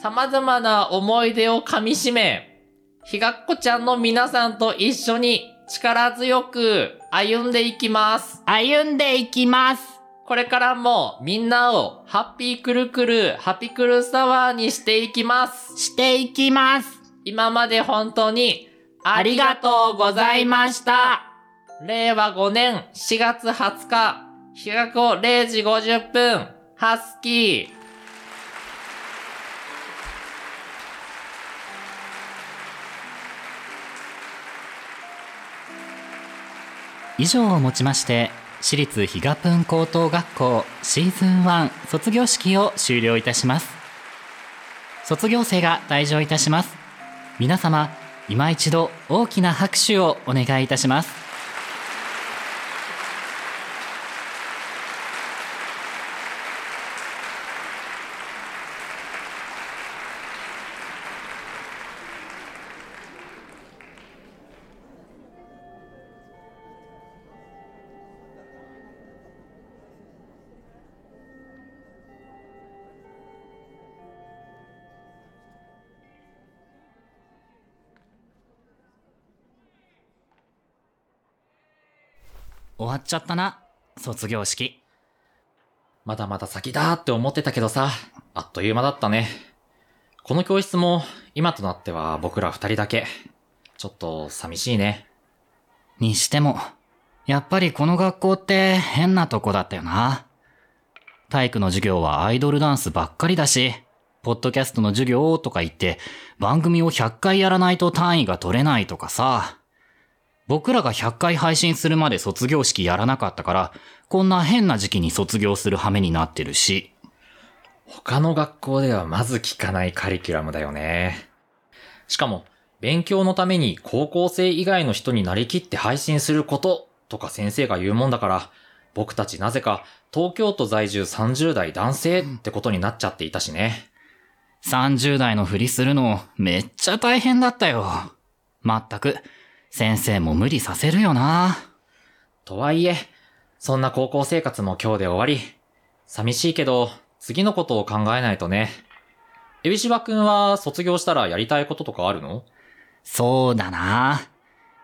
様々な思い出を噛み締め、ひがっこちゃんの皆さんと一緒に力強く歩んでいきます。歩んでいきます。これからもみんなをハッピーくるくる、ハピクルサワーにしていきます。していきます。今まで本当にありがとうございました。令和5年4月20日、日が子0時50分、ハスキー。以上をもちまして私立比嘉プン高等学校シーズン1卒業式を終了いたします卒業生が退場いたします皆様今一度大きな拍手をお願いいたします。ちゃったな卒業式まだまだ先だって思ってたけどさ、あっという間だったね。この教室も今となっては僕ら二人だけ。ちょっと寂しいね。にしてもやっぱりこの学校って変なとこだったよな体育の授業はアイドルダンスばっかりだしポッドキャストの授業とか言って番組を100回やらないと単位が取れないとかさ僕らが100回配信するまで卒業式やらなかったからこんな変な時期に卒業する羽目になってるし他の学校ではまず聞かないカリキュラムだよね。しかも、勉強のために高校生以外の人になりきって配信することとか先生が言うもんだから、僕たちなぜか東京都在住30代男性ってことになっちゃっていたしね。30代のふりするのめっちゃ大変だったよ。まったく、先生も無理させるよな。とはいえ、そんな高校生活も今日で終わり。寂しいけど、次のことを考えないとね。エビシバくんは卒業したらやりたいこととかあるの？そうだな。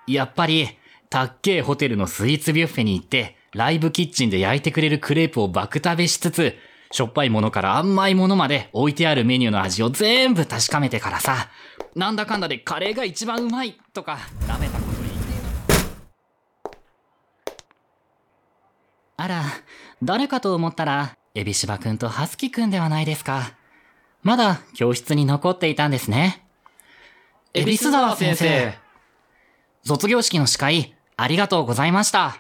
やっぱり、たっけえホテルのスイーツビュッフェに行って、ライブキッチンで焼いてくれるクレープを爆食べしつつ、しょっぱいものから甘いものまで置いてあるメニューの味を全部確かめてからさ、なんだかんだでカレーが一番うまいとか、舐めたこと言ってあら、誰かと思ったら、エビシバくんとハスキくんではないですか。まだ教室に残っていたんですね。エビス沢先生。卒業式の司会、ありがとうございました。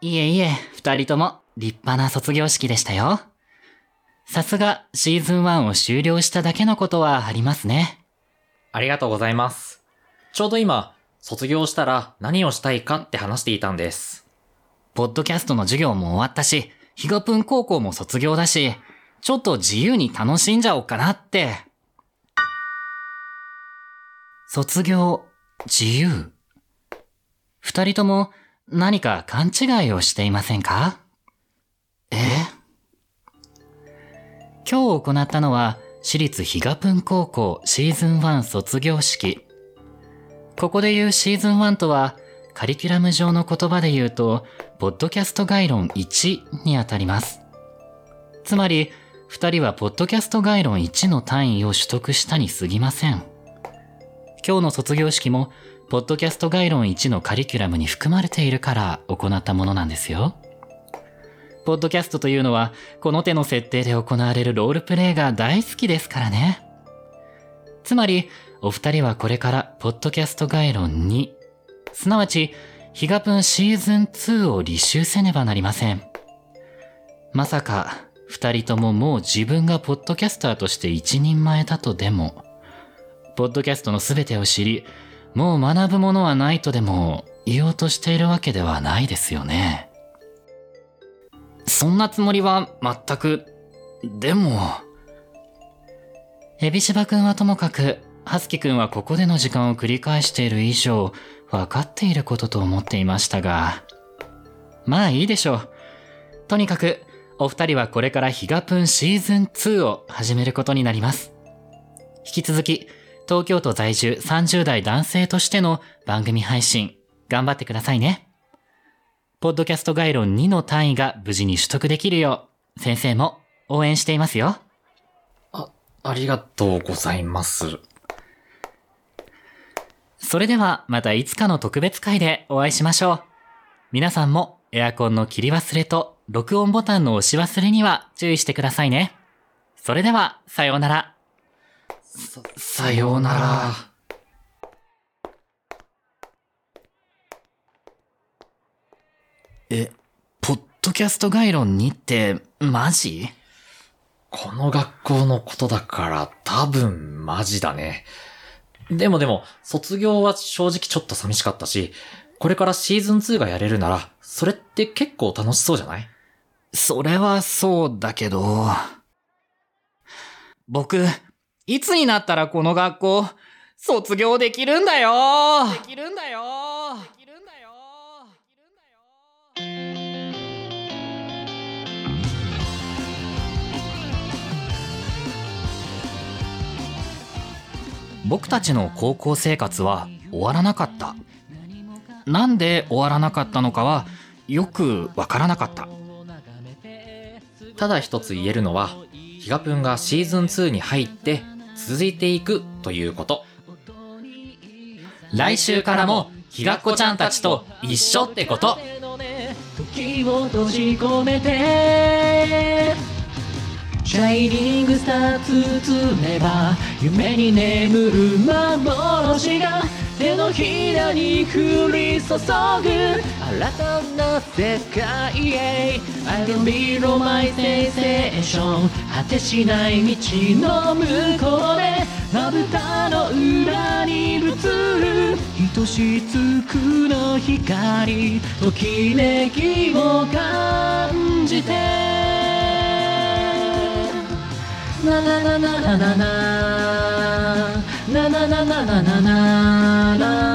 いえいえ、二人とも立派な卒業式でしたよ。さすがシーズン1を終了しただけのことはありますね。ありがとうございます。ちょうど今、卒業したら何をしたいかって話していたんです。ポッドキャストの授業も終わったし、ヒガプン高校も卒業だし、ちょっと自由に楽しんじゃおうかなって。卒業、自由？二人とも何か勘違いをしていませんか？え？今日行ったのは私立比嘉プン高校シーズン1卒業式。ここで言うシーズン1とはカリキュラム上の言葉で言うと、ポッドキャスト概論1にあたります。つまり、二人はポッドキャスト概論1の単位を取得したに過ぎません。今日の卒業式も、ポッドキャスト概論1のカリキュラムに含まれているから行ったものなんですよ。ポッドキャストというのは、この手の設定で行われるロールプレイが大好きですからね。つまり、お二人はこれから、ポッドキャスト概論2、すなわち、ヒガプンシーズン2を履修せねばなりません。まさか、二人とももう自分がポッドキャスターとして一人前だとでも、ポッドキャストの全てを知り、もう学ぶものはないとでも言おうとしているわけではないですよね。そんなつもりは全く、でも、エビシバくんはともかく、ハスキくんはここでの時間を繰り返している以上、分かっていることと思っていましたが。まあいいでしょう。とにかく、お二人はこれからヒガプンシーズン2を始めることになります。引き続き、東京都在住30代男性としての番組配信、頑張ってくださいね。ポッドキャスト概論2の単位が無事に取得できるよう、先生も応援していますよ。あ、ありがとうございます。それではまたいつかの特別会でお会いしましょう。皆さんもエアコンの切り忘れと録音ボタンの押し忘れには注意してくださいね。それでは、さようなら。さ、さようなら。え、ポッドキャスト概論2って、マジ？この学校のことだから多分マジだね。でもでも、卒業は正直ちょっと寂しかったし、これからシーズン2がやれるなら、それって結構楽しそうじゃない？それはそうだけど。僕、いつになったらこの学校、卒業できるんだよできるんだよ僕たちの高校生活は終わらなかった。なんで終わらなかったのかはよくわからなかった。ただ一つ言えるのは、ヒガプンがシーズン2に入って続いていくということ。来週からもひがっこちゃんたちと一緒ってこと時を閉じ込めてシャイニングスター包めば夢に眠る幻が手のひらに降り注ぐ新たな世界へ。I can be my sensation 果てしない道の向こうでまぶたの裏に映る愛しつくの光。ときめきを感じて。なななななななななななななな